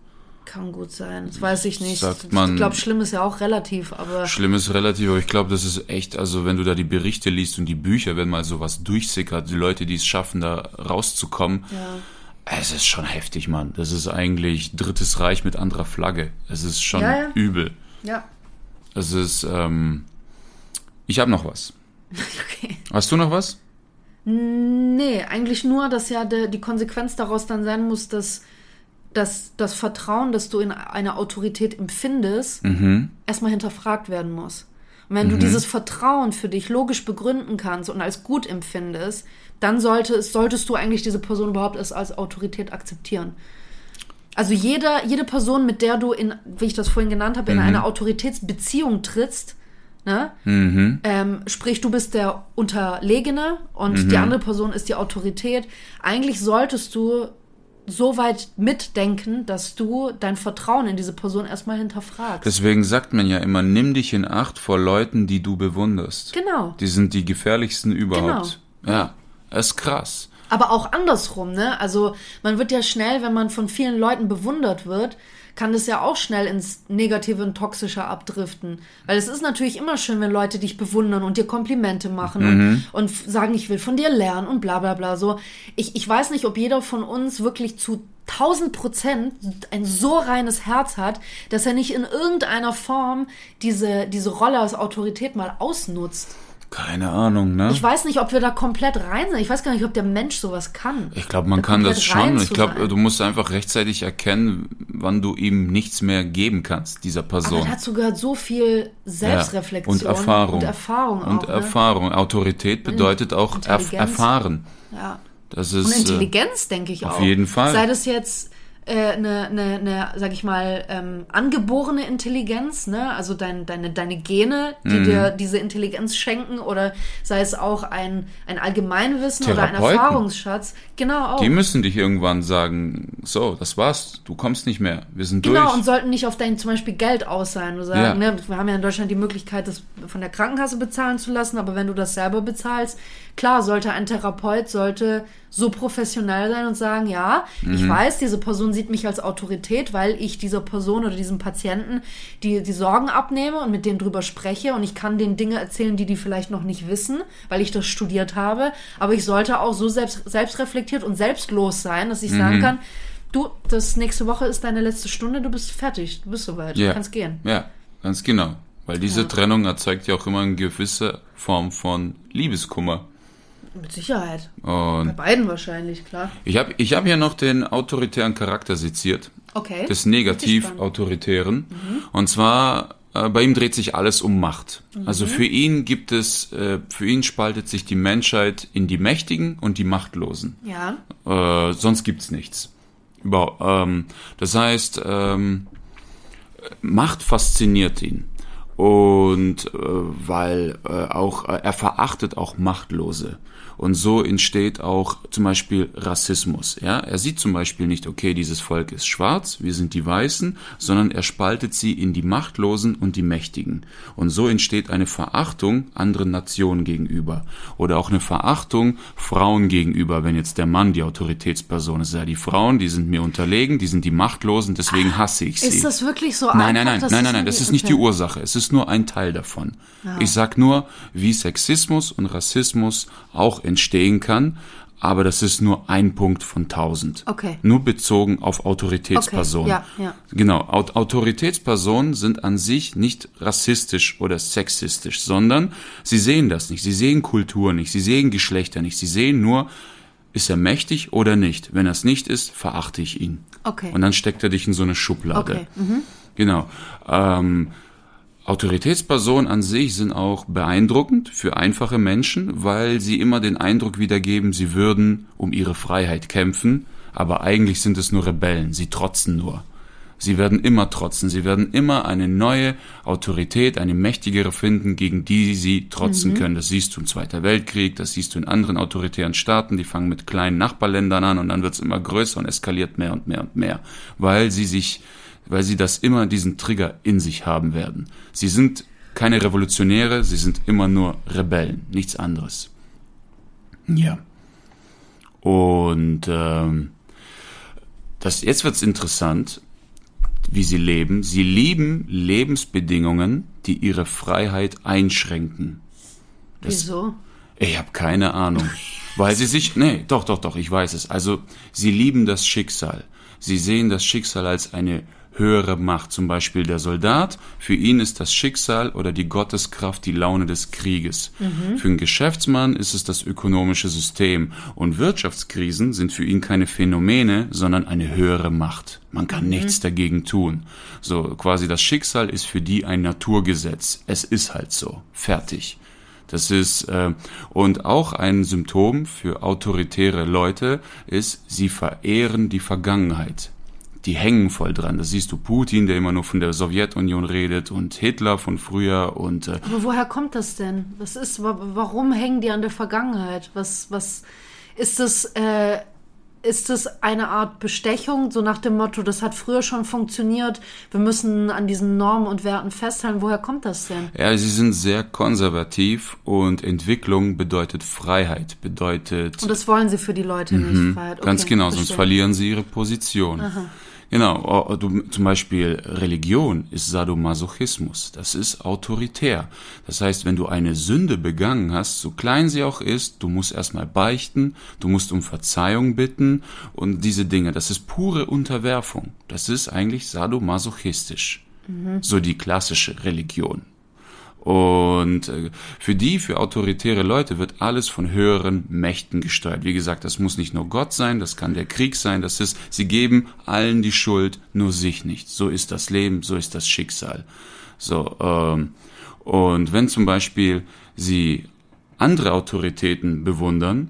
Kann gut sein. Das weiß ich nicht. Sagt man- ich glaube, schlimm ist ja auch relativ, aber Schlimm ist relativ, aber ich glaube, das ist echt, also wenn du da die Berichte liest und die Bücher, wenn mal sowas durchsickert, die Leute, die es schaffen, da rauszukommen, es ist schon heftig, Mann. Das ist eigentlich Drittes Reich mit anderer Flagge. Es ist schon Ja, ja. übel. ja. Es ist, ähm, ich habe noch was. Okay. Hast du noch was? Nee, eigentlich nur, dass ja de, die Konsequenz daraus dann sein muss, dass, dass das Vertrauen, das du in eine Autorität empfindest, Mhm. erstmal hinterfragt werden muss. Und wenn du dieses Vertrauen für dich logisch begründen kannst und als gut empfindest, dann sollte, es- solltest du eigentlich diese Person überhaupt erst als Autorität akzeptieren. Also jede, jede Person, mit der du in, wie ich das vorhin genannt habe, in Mhm. eine Autoritätsbeziehung trittst, ne? Mhm. Ähm, sprich, du bist der Unterlegene und Mhm. die andere Person ist die Autorität. Eigentlich solltest du so weit mitdenken, dass du dein Vertrauen in diese Person erstmal hinterfragst. Deswegen sagt man ja immer, nimm dich in Acht vor Leuten, die du bewunderst. genau. Die sind die gefährlichsten überhaupt. Ja, das ist krass. Aber auch andersrum, ne? Also man wird ja schnell, wenn man von vielen Leuten bewundert wird, kann das ja auch schnell ins Negative und Toxische abdriften. Weil es ist natürlich immer schön, wenn Leute dich bewundern und dir Komplimente machen und, und f- sagen, ich will von dir lernen und bla bla bla. So, ich, ich weiß nicht, ob jeder von uns wirklich zu 1000 Prozent ein so reines Herz hat, dass er nicht in irgendeiner Form diese, diese Rolle als Autorität mal ausnutzt. Keine Ahnung, ne? Ich weiß nicht, ob wir da komplett rein sind. Ich weiß gar nicht, ob der Mensch sowas kann. Ich glaube, man Da kann das schon. Ich glaube, du musst einfach rechtzeitig erkennen, wann du ihm nichts mehr geben kannst, dieser Aber Person. dazu gehört so viel Selbstreflexion Und Erfahrung. Und Erfahrung Und auch, ne? Erfahrung. Autorität bedeutet auch erfahren. Ja. Das Und ist. äh, Intelligenz, denke ich auf auch. jeden Fall. Sei das jetzt eine, eine, eine, sag ich mal, ähm, angeborene Intelligenz, ne? Also dein, deine, deine Gene, die Mhm. dir diese Intelligenz schenken, oder sei es auch ein, ein Allgemeinwissen oder ein. Erfahrungsschatz. Genau auch. Die müssen dich irgendwann sagen, so, das war's, du kommst nicht mehr, wir sind Genau, durch. und sollten nicht auf dein zum Beispiel Geld aus sein. Du sagen, Ja. ne, wir haben ja in Deutschland die Möglichkeit, das von der Krankenkasse bezahlen zu lassen, aber wenn du das selber bezahlst, klar, sollte ein Therapeut sollte so professionell sein und sagen, ja, ich Mhm. weiß, diese Person sieht mich als Autorität, weil ich dieser Person oder diesem Patienten die, die Sorgen abnehme und mit denen drüber spreche und ich kann denen Dinge erzählen, die die vielleicht noch nicht wissen, weil ich das studiert habe. Aber ich sollte auch so selbst, selbstreflektiert und selbstlos sein, dass ich Mhm. sagen kann, du, das nächste Woche ist deine letzte Stunde, du bist fertig, du bist soweit, Ja. du kannst gehen. Ja, ganz genau. Weil diese Trennung erzeugt ja auch immer eine gewisse Form von Liebeskummer. Mit Sicherheit. Bei Und beiden wahrscheinlich, klar. ich habe ich hab hier noch den autoritären Charakter seziert. Okay. des Bin negativ gespannt. autoritären. Und zwar äh, bei ihm dreht sich alles um Macht. Also für ihn gibt es, äh, für ihn spaltet sich die Menschheit in die Mächtigen und die Machtlosen. Ja. Äh, sonst gibt's nichts. Über, ähm, das heißt, ähm, Macht fasziniert ihn. Und äh, weil äh, auch äh, er verachtet auch Machtlose. Und so entsteht auch zum Beispiel Rassismus. Ja, er sieht zum Beispiel nicht, okay, dieses Volk ist schwarz, wir sind die Weißen, sondern er spaltet sie in die Machtlosen und die Mächtigen. Und so entsteht eine Verachtung anderen Nationen gegenüber oder auch eine Verachtung Frauen gegenüber, wenn jetzt der Mann die Autoritätsperson ist. Ja, die Frauen, die sind mir unterlegen, die sind die Machtlosen, deswegen hasse ich sie. Ist das wirklich so Nein, nein, einfach, nein, dass nein, das nein, nein, das ist nicht die okay. Ursache. Es ist nur ein Teil davon. Ich sag nur, wie Sexismus und Rassismus auch entstehen kann, aber das ist nur ein Punkt von tausend. Okay. Nur bezogen auf Autoritätspersonen. Okay, ja, ja. Genau, Aut Autoritätspersonen sind an sich nicht rassistisch oder sexistisch, sondern sie sehen das nicht. Sie sehen Kultur nicht, sie sehen Geschlechter nicht. Sie sehen nur, ist er mächtig oder nicht. Wenn er es nicht ist, verachte ich ihn. Okay. Und dann steckt er dich in so eine Schublade. Okay, mhm. Genau. Ähm, Autoritätspersonen an sich sind auch beeindruckend für einfache Menschen, weil sie immer den Eindruck wiedergeben, sie würden um ihre Freiheit kämpfen, aber eigentlich sind es nur Rebellen, sie trotzen nur. Sie werden immer trotzen, sie werden immer eine neue Autorität, eine mächtigere finden, gegen die sie trotzen mhm. können. Das siehst du im Zweiten Weltkrieg, das siehst du in anderen autoritären Staaten, die fangen mit kleinen Nachbarländern an und dann wird's immer größer und eskaliert mehr und mehr und mehr, weil sie sich, weil sie das immer diesen Trigger in sich haben werden. Sie sind keine Revolutionäre, sie sind immer nur Rebellen, nichts anderes. Ja. Und ähm, das, jetzt wird's interessant wie sie leben. Sie lieben Lebensbedingungen, die ihre Freiheit einschränken. Das, Wieso? Ich habe keine Ahnung. Weil sie sich, nee, doch, doch, doch, ich weiß es. Also, sie lieben das Schicksal. Sie sehen das Schicksal als eine höhere Macht, zum Beispiel der Soldat. Für ihn ist das Schicksal oder die Gotteskraft die Laune des Krieges. Mhm. Für einen Geschäftsmann ist es das ökonomische System. Und Wirtschaftskrisen sind für ihn keine Phänomene, sondern eine höhere Macht. Man kann mhm. nichts dagegen tun. So quasi das Schicksal ist für die ein Naturgesetz. Es ist halt so. Fertig. Das ist äh, und auch ein Symptom für autoritäre Leute ist, sie verehren die Vergangenheit die hängen voll dran. Das siehst du Putin, der immer nur von der Sowjetunion redet und Hitler von früher und. Äh Aber woher kommt das denn? Was ist, warum hängen die an der Vergangenheit? Was, was ist das? Äh, ist das eine Art Bestechung, so nach dem Motto, das hat früher schon funktioniert, wir müssen an diesen Normen und Werten festhalten? Woher kommt das denn? Ja, sie sind sehr konservativ und Entwicklung bedeutet Freiheit, bedeutet. Und das wollen sie für die Leute mhm, nicht, Freiheit. Okay, ganz genau, verstehe. sonst verlieren sie ihre Position. Aha. Genau, du, zum Beispiel Religion ist Sadomasochismus. Das ist autoritär. Das heißt, wenn du eine Sünde begangen hast, so klein sie auch ist, du musst erstmal beichten, du musst um Verzeihung bitten und diese Dinge. Das ist pure Unterwerfung. Das ist eigentlich sadomasochistisch. Mhm. So die klassische Religion. Und äh, für die, für autoritäre Leute wird alles von höheren Mächten gesteuert. Wie gesagt, das muss nicht nur Gott sein, das kann der Krieg sein, das ist, sie geben allen die Schuld, nur sich nicht. So ist das Leben, so ist das Schicksal. So, ähm, und wenn zum Beispiel sie andere Autoritäten bewundern,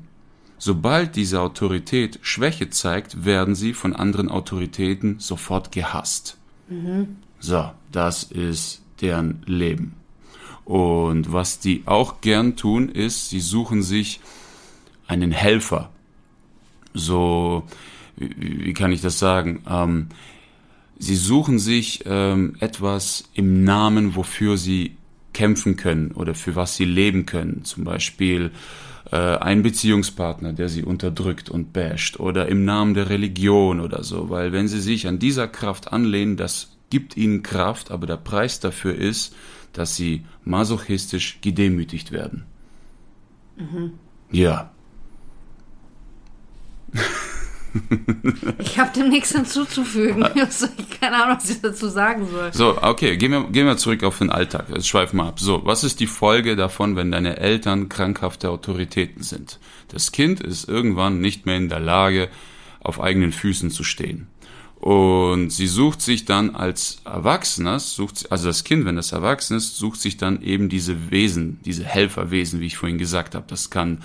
sobald diese Autorität Schwäche zeigt, werden sie von anderen Autoritäten sofort gehasst. Mhm. So, das ist deren Leben. Und was die auch gern tun, ist, sie suchen sich einen Helfer. So, wie, wie kann ich das sagen? Ähm, sie suchen sich ähm, etwas im Namen, wofür sie kämpfen können oder für was sie leben können. Zum Beispiel äh, ein Beziehungspartner, der sie unterdrückt und basht oder im Namen der Religion oder so. Weil wenn sie sich an dieser Kraft anlehnen, das gibt ihnen Kraft, aber der Preis dafür ist, dass sie masochistisch gedemütigt werden. Mhm. Ja. Ich habe dem nichts hinzuzufügen. Keine Ahnung, was ich dazu sagen soll. So, okay, gehen wir, gehen wir zurück auf den Alltag. Jetzt schweifen wir ab. So, was ist die Folge davon, wenn deine Eltern krankhafte Autoritäten sind? Das Kind ist irgendwann nicht mehr in der Lage, auf eigenen Füßen zu stehen. Und sie sucht sich dann als Erwachsener, sucht, also das Kind, wenn das erwachsen ist, sucht sich dann eben diese Wesen, diese Helferwesen, wie ich vorhin gesagt habe. Das kann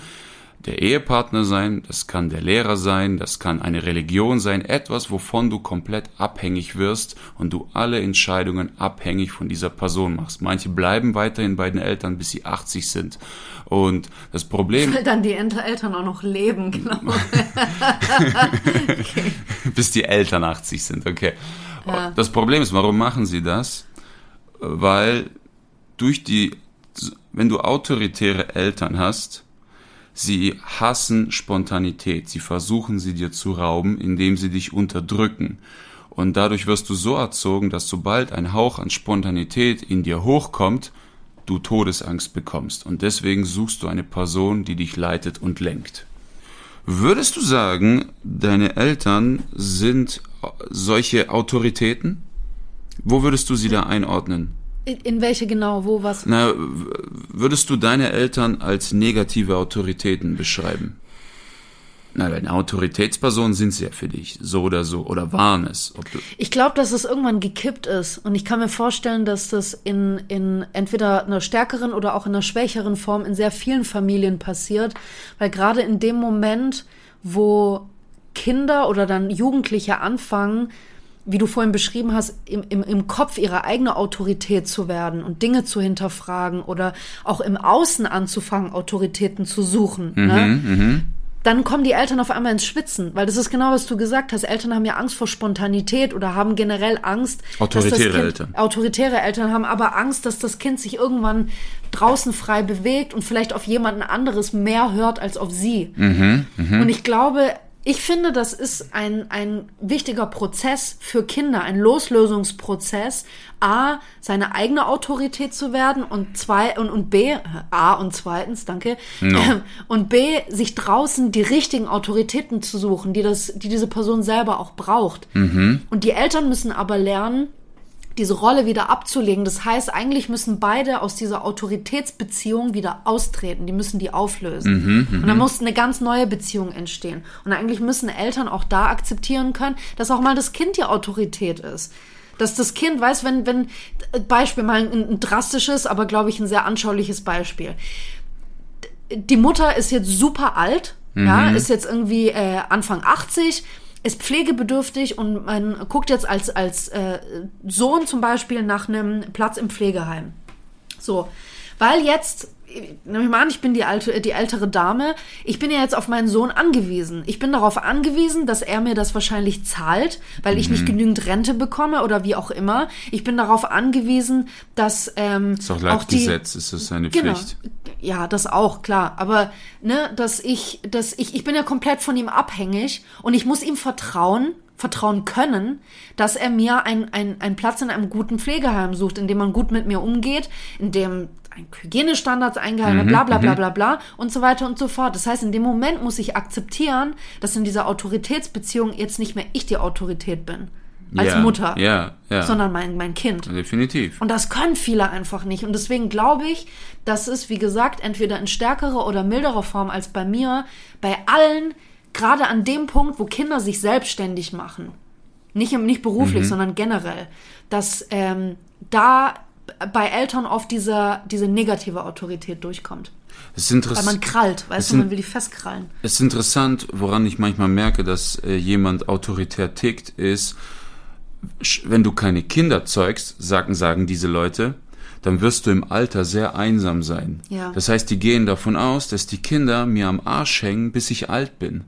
der Ehepartner sein, das kann der Lehrer sein, das kann eine Religion sein, etwas, wovon du komplett abhängig wirst und du alle Entscheidungen abhängig von dieser Person machst. Manche bleiben weiterhin bei den Eltern, bis sie 80 sind. Und das Problem. Weil dann die Eltern auch noch leben, genau. okay. Bis die Eltern 80 sind, okay. Ja. Das Problem ist, warum machen sie das? Weil durch die, wenn du autoritäre Eltern hast, Sie hassen Spontanität. Sie versuchen sie dir zu rauben, indem sie dich unterdrücken. Und dadurch wirst du so erzogen, dass sobald ein Hauch an Spontanität in dir hochkommt, du Todesangst bekommst. Und deswegen suchst du eine Person, die dich leitet und lenkt. Würdest du sagen, deine Eltern sind solche Autoritäten? Wo würdest du sie da einordnen? In, in welche genau, wo was? Na, würdest du deine Eltern als negative Autoritäten beschreiben? Na, eine Autoritätsperson sind sie ja für dich, so oder so, oder waren es. ich glaube, dass es irgendwann gekippt ist. Und ich kann mir vorstellen, dass das in, in entweder einer stärkeren oder auch in einer schwächeren Form in sehr vielen Familien passiert. Weil gerade in dem Moment, wo Kinder oder dann Jugendliche anfangen, wie du vorhin beschrieben hast, im, im, im Kopf ihre eigene Autorität zu werden und Dinge zu hinterfragen oder auch im Außen anzufangen, Autoritäten zu suchen. Mhm, ne? Mhm dann kommen die Eltern auf einmal ins Schwitzen, weil das ist genau, was du gesagt hast. Eltern haben ja Angst vor Spontanität oder haben generell Angst. Autoritäre kind, Eltern. Autoritäre Eltern haben aber Angst, dass das Kind sich irgendwann draußen frei bewegt und vielleicht auf jemanden anderes mehr hört als auf sie. Mhm, mh. Und ich glaube, ich finde, das ist ein, ein wichtiger Prozess für Kinder, ein Loslösungsprozess. A, seine eigene Autorität zu werden und zwei, und, und B, A und zweitens, danke, no. und B, sich draußen die richtigen Autoritäten zu suchen, die das, die diese Person selber auch braucht. Mhm. Und die Eltern müssen aber lernen, diese Rolle wieder abzulegen. Das heißt, eigentlich müssen beide aus dieser Autoritätsbeziehung wieder austreten. Die müssen die auflösen. Mhm, mhm, und dann muss eine ganz neue Beziehung entstehen. Und eigentlich müssen Eltern auch da akzeptieren können, dass auch mal das Kind die Autorität ist. Dass das Kind weiß, wenn, wenn, Beispiel mal ein, ein drastisches, aber glaube ich ein sehr anschauliches Beispiel. Die Mutter ist jetzt super alt, mhm. ja, ist jetzt irgendwie äh, Anfang 80, ist pflegebedürftig und man guckt jetzt als, als äh, Sohn zum Beispiel nach einem Platz im Pflegeheim. So, weil jetzt nehme ich mal an, ich bin die alte, die ältere Dame. Ich bin ja jetzt auf meinen Sohn angewiesen. Ich bin darauf angewiesen, dass er mir das wahrscheinlich zahlt, weil ich nicht mhm. genügend Rente bekomme oder wie auch immer. Ich bin darauf angewiesen, dass ähm, ist auch laut Gesetz ist das eine genau, Pflicht. Ja, das auch klar. Aber ne, dass ich, dass ich, ich bin ja komplett von ihm abhängig und ich muss ihm vertrauen vertrauen können, dass er mir einen ein Platz in einem guten Pflegeheim sucht, in dem man gut mit mir umgeht, in dem Hygienestandards eingehalten mhm, bla bla bla mhm. bla bla und so weiter und so fort. Das heißt, in dem Moment muss ich akzeptieren, dass in dieser Autoritätsbeziehung jetzt nicht mehr ich die Autorität bin als ja, Mutter, ja, ja. sondern mein, mein Kind. Definitiv. Und das können viele einfach nicht. Und deswegen glaube ich, dass es, wie gesagt, entweder in stärkerer oder milderer Form als bei mir, bei allen, gerade an dem Punkt, wo Kinder sich selbstständig machen, nicht, nicht beruflich, mhm. sondern generell, dass ähm, da bei Eltern oft diese, diese negative Autorität durchkommt. Es ist Weil man krallt, weißt du, man will die festkrallen. Es ist interessant, woran ich manchmal merke, dass äh, jemand autoritär tickt, ist, wenn du keine Kinder zeugst, sagen, sagen diese Leute, dann wirst du im Alter sehr einsam sein. Ja. Das heißt, die gehen davon aus, dass die Kinder mir am Arsch hängen, bis ich alt bin.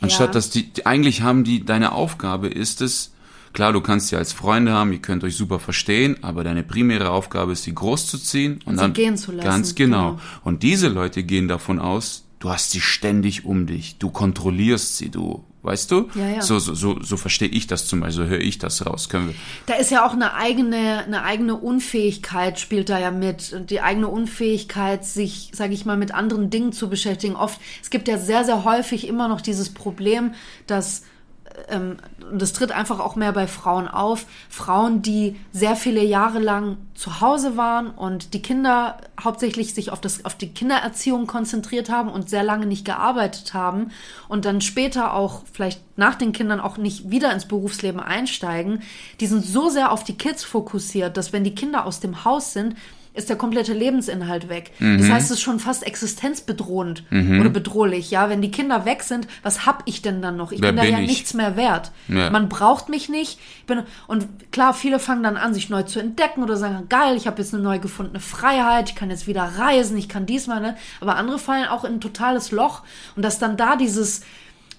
Anstatt ja. dass die, eigentlich haben die, deine Aufgabe ist es, Klar, du kannst sie als Freunde haben, ihr könnt euch super verstehen, aber deine primäre Aufgabe ist, sie großzuziehen und, und dann gehen zu lassen. Ganz genau. genau. Und diese Leute gehen davon aus, du hast sie ständig um dich, du kontrollierst sie, du Weißt du? Ja, ja. So, so, so, so verstehe ich das zum Beispiel, so höre ich das raus. Können wir. Da ist ja auch eine eigene, eine eigene Unfähigkeit spielt da ja mit. Und die eigene Unfähigkeit, sich, sage ich mal, mit anderen Dingen zu beschäftigen. Oft, es gibt ja sehr, sehr häufig immer noch dieses Problem, dass ähm, das tritt einfach auch mehr bei Frauen auf. Frauen, die sehr viele Jahre lang zu Hause waren und die Kinder hauptsächlich sich auf, das, auf die Kindererziehung konzentriert haben und sehr lange nicht gearbeitet haben und dann später auch vielleicht nach den Kindern auch nicht wieder ins Berufsleben einsteigen, die sind so sehr auf die Kids fokussiert, dass wenn die Kinder aus dem Haus sind, ist der komplette Lebensinhalt weg. Mhm. Das heißt, es ist schon fast existenzbedrohend mhm. oder bedrohlich. Ja, wenn die Kinder weg sind, was hab ich denn dann noch? Ich Wer bin da ja ich? nichts mehr wert. Ja. Man braucht mich nicht. Bin, und klar, viele fangen dann an, sich neu zu entdecken oder sagen, geil, ich habe jetzt eine neu gefundene Freiheit, ich kann jetzt wieder reisen, ich kann diesmal, ne? Aber andere fallen auch in ein totales Loch und dass dann da dieses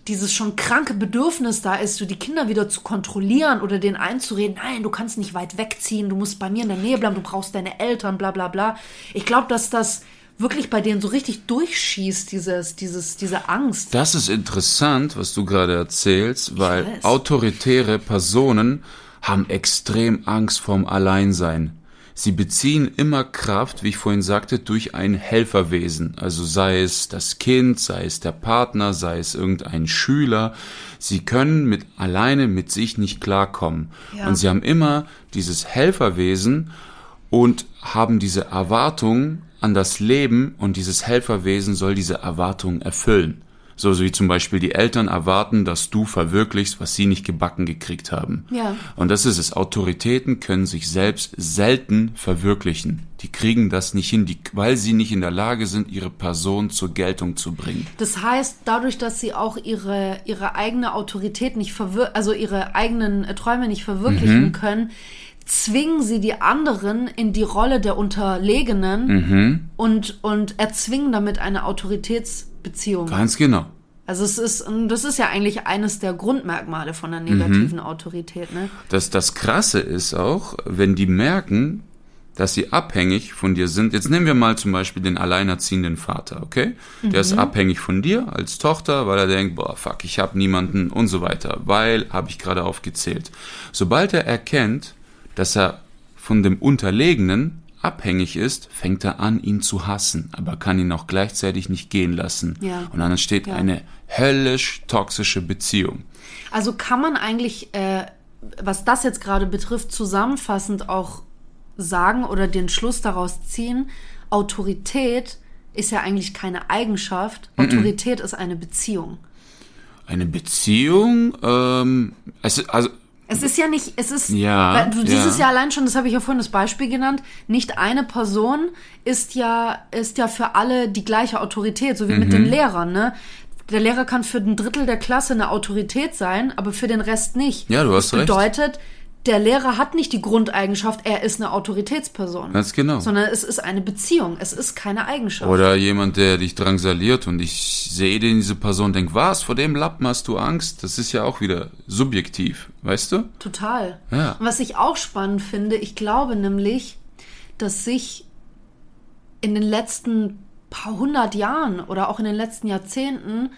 dieses schon kranke Bedürfnis da ist, so die Kinder wieder zu kontrollieren oder denen einzureden, nein, du kannst nicht weit wegziehen, du musst bei mir in der Nähe bleiben, du brauchst deine Eltern, bla bla bla. Ich glaube, dass das wirklich bei denen so richtig durchschießt, dieses, dieses, diese Angst. Das ist interessant, was du gerade erzählst, weil autoritäre Personen haben extrem Angst vorm Alleinsein. Sie beziehen immer Kraft, wie ich vorhin sagte, durch ein Helferwesen. Also sei es das Kind, sei es der Partner, sei es irgendein Schüler. Sie können mit, alleine mit sich nicht klarkommen. Ja. Und sie haben immer dieses Helferwesen und haben diese Erwartung an das Leben und dieses Helferwesen soll diese Erwartung erfüllen. So, so wie zum Beispiel die Eltern erwarten, dass du verwirklichst, was sie nicht gebacken gekriegt haben. Ja. Und das ist es. Autoritäten können sich selbst selten verwirklichen. Die kriegen das nicht hin, die, weil sie nicht in der Lage sind, ihre Person zur Geltung zu bringen. Das heißt, dadurch, dass sie auch ihre, ihre eigene Autorität nicht verwir also ihre eigenen äh, Träume nicht verwirklichen können, zwingen sie die anderen in die Rolle der Unterlegenen und, und erzwingen damit eine Autoritätsbeziehung. Ganz genau. Also es ist, das ist ja eigentlich eines der Grundmerkmale von einer negativen Autorität, ne? Das, das Krasse ist auch, wenn die merken, dass sie abhängig von dir sind. Jetzt nehmen wir mal zum Beispiel den alleinerziehenden Vater, okay? Der ist abhängig von dir als Tochter, weil er denkt, boah, fuck, ich habe niemanden und so weiter, weil, habe ich gerade aufgezählt. Sobald er erkennt, dass er von dem Unterlegenen abhängig ist, fängt er an, ihn zu hassen, aber kann ihn auch gleichzeitig nicht gehen lassen. Ja. Und dann entsteht Ja. eine höllisch toxische Beziehung. Also kann man eigentlich, äh, was das jetzt gerade betrifft, zusammenfassend auch sagen oder den Schluss daraus ziehen, Autorität ist ja eigentlich keine Eigenschaft, Autorität ist eine Beziehung. Eine Beziehung, ähm, ist- also Es ist ja nicht, es ist, Ja, du siehst ja. es ja allein schon, das habe ich ja vorhin das Beispiel genannt, nicht eine Person ist ja, ist ja für alle die gleiche Autorität, so wie mit Mhm. den Lehrern, ne? Der Lehrer kann für ein Drittel der Klasse eine Autorität sein, aber für den Rest nicht. Ja, du hast das recht. bedeutet, der Lehrer hat nicht die Grundeigenschaft, er ist eine Autoritätsperson. Ganz genau. Sondern es ist eine Beziehung, es ist keine Eigenschaft. Oder jemand, der dich drangsaliert und ich sehe den diese Person denke, was, vor dem Lappen hast du Angst? Das ist ja auch wieder subjektiv, weißt du? Total. Ja. Und was ich auch spannend finde, ich glaube nämlich, dass sich in den letzten paar hundert Jahren oder auch in den letzten Jahrzehnten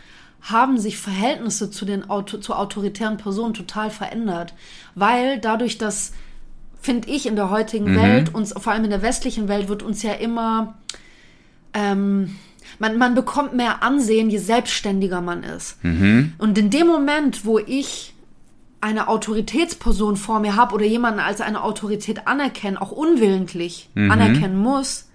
haben sich Verhältnisse zu den Auto, zu autoritären Personen total verändert. Weil dadurch, dass, finde ich, in der heutigen Welt, uns, vor allem in der westlichen Welt, wird uns ja immer ähm, man, man bekommt mehr Ansehen, je selbstständiger man ist. Und in dem Moment, wo ich eine Autoritätsperson vor mir habe oder jemanden als eine Autorität anerkennen, auch unwillentlich anerkennen muss,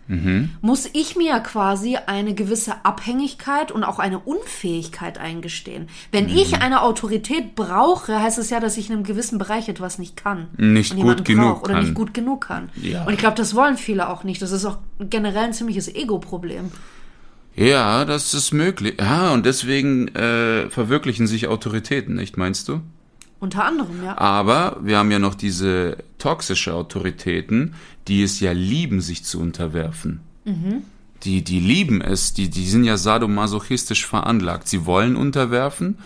muss ich mir quasi eine gewisse Abhängigkeit und auch eine Unfähigkeit eingestehen. Wenn ich eine Autorität brauche, heißt es ja, dass ich in einem gewissen Bereich etwas nicht kann. Nicht gut genug oder kann. nicht gut genug kann. Ja. Und ich glaube, das wollen viele auch nicht. Das ist auch generell ein ziemliches Ego-Problem. Ja, das ist möglich. Ja, und deswegen äh, verwirklichen sich Autoritäten, nicht meinst du? Unter anderem, ja. Aber wir haben ja noch diese toxische Autoritäten, die es ja lieben, sich zu unterwerfen. Die, die lieben es, die, die sind ja sadomasochistisch veranlagt. Sie wollen unterwerfen,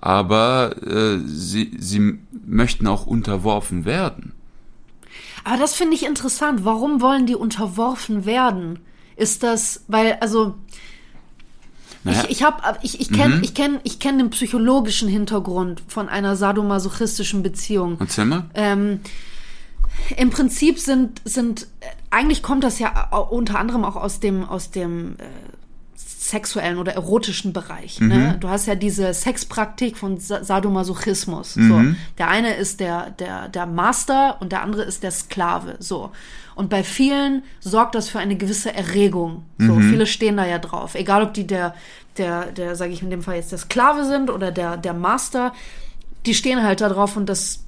aber äh, sie, sie möchten auch unterworfen werden. Aber das finde ich interessant. Warum wollen die unterworfen werden? Ist das, weil, also, Naja, ich, ich habe, ich, ich kenne, ich kenne, ich kenne den psychologischen Hintergrund von einer sadomasochistischen Beziehung. erzähl mal. Ähm, Im Prinzip sind, sind, eigentlich kommt das ja unter anderem auch aus dem, aus dem äh, sexuellen oder erotischen Bereich. Ne? Du hast ja diese Sexpraktik von Sa Sadomasochismus. So. Der eine ist der, der, der Master und der andere ist der Sklave. So. Und bei vielen sorgt das für eine gewisse Erregung. So, viele stehen da ja drauf. Egal ob die der, der, der, sage ich in dem Fall jetzt der Sklave sind oder der, der Master, die stehen halt da drauf und das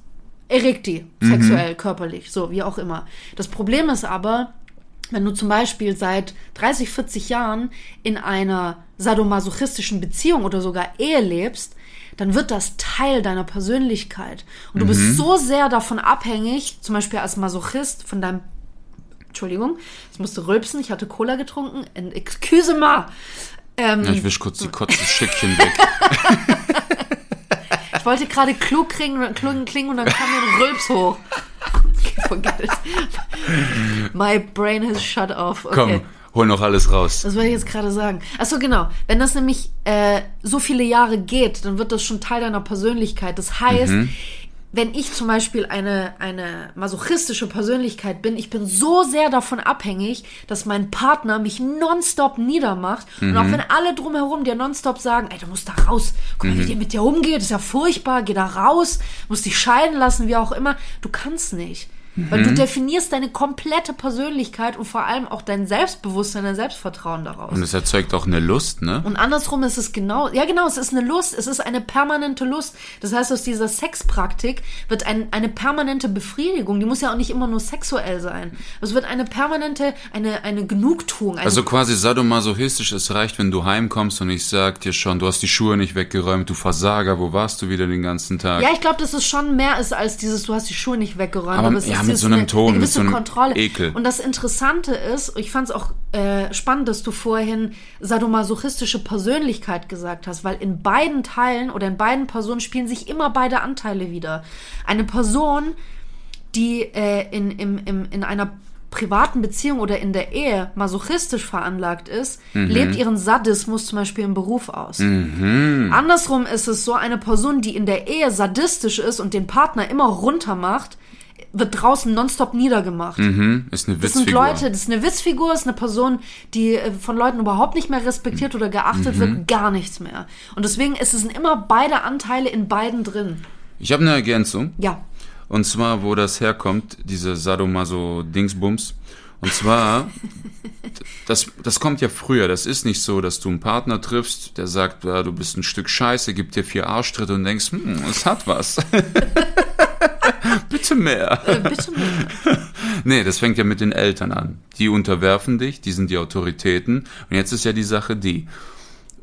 erregt die sexuell, körperlich, so wie auch immer. Das Problem ist aber, wenn du zum Beispiel seit 30, 40 Jahren in einer sadomasochistischen Beziehung oder sogar Ehe lebst, dann wird das Teil deiner Persönlichkeit. Und du bist so sehr davon abhängig, zum Beispiel als Masochist, von deinem Entschuldigung, ich musste rülpsen, ich hatte Cola getrunken. Excuse me. Ähm, Ja, ich wisch kurz die Kotzenschickchen weg. Ich wollte gerade klug klingen, klingen und dann kam mir ein Rülps hoch. Okay, forget it. My brain has shut off. Okay. Komm, hol noch alles raus. Das wollte ich jetzt gerade sagen. Achso, genau. Wenn das nämlich äh, so viele Jahre geht, dann wird das schon Teil deiner Persönlichkeit. Das heißt, wenn ich zum Beispiel eine, eine masochistische Persönlichkeit bin, ich bin so sehr davon abhängig, dass mein Partner mich nonstop niedermacht. Und auch wenn alle drumherum dir nonstop sagen, ey, du musst da raus, guck mal, wie dir mit dir umgeht, ist ja furchtbar, geh da raus, musst dich scheiden lassen, wie auch immer, du kannst nicht. Weil Mhm. du definierst deine komplette Persönlichkeit und vor allem auch dein Selbstbewusstsein, dein Selbstvertrauen daraus. Und es erzeugt auch eine Lust, ne? Und andersrum ist es genau, ja genau, es ist eine Lust, es ist eine permanente Lust. Das heißt, aus dieser Sexpraktik wird ein, eine permanente Befriedigung, die muss ja auch nicht immer nur sexuell sein. Es wird eine permanente, eine, eine Genugtuung. Eine, Also quasi sadomasochistisch, es reicht, wenn du heimkommst und ich sag dir schon, du hast die Schuhe nicht weggeräumt, du Versager, wo warst du wieder den ganzen Tag? ja, ich glaube, dass es schon mehr ist als dieses, du hast die Schuhe nicht weggeräumt. Aber- es ja, ist mit jetzt so einem eine, Ton, mit so einem Kontrolle. Ekel. Und das Interessante ist, ich fand es auch äh, spannend, dass du vorhin sadomasochistische Persönlichkeit gesagt hast, weil in beiden Teilen oder in beiden Personen spielen sich immer beide Anteile wieder. Eine Person, die äh, in, im, im, in einer privaten Beziehung oder in der Ehe masochistisch veranlagt ist, Mhm. lebt ihren Sadismus zum Beispiel im Beruf aus. Andersrum ist es so, eine Person, die in der Ehe sadistisch ist und den Partner immer runter macht, wird draußen nonstop niedergemacht. Hm, ist eine Das sind Witzfigur. Leute, das ist eine Witzfigur, ist eine Person, die äh, von Leuten überhaupt nicht mehr respektiert oder geachtet Mhm. wird, gar nichts mehr. Und deswegen ist es immer beide Anteile in beiden drin. Ich habe eine Ergänzung. Ja. Und zwar, wo das herkommt, diese Sadomaso-Dingsbums. Und zwar, das, das kommt ja früher. Das ist nicht so, dass du einen Partner triffst, der sagt, ja, du bist ein Stück Scheiße, gibt dir vier Arschtritte und denkst, hm, es hat was. Bitte mehr. Äh, bitte nicht. Nee, das fängt ja mit den Eltern an. Die unterwerfen dich, die sind die Autoritäten. Und jetzt ist ja die Sache die.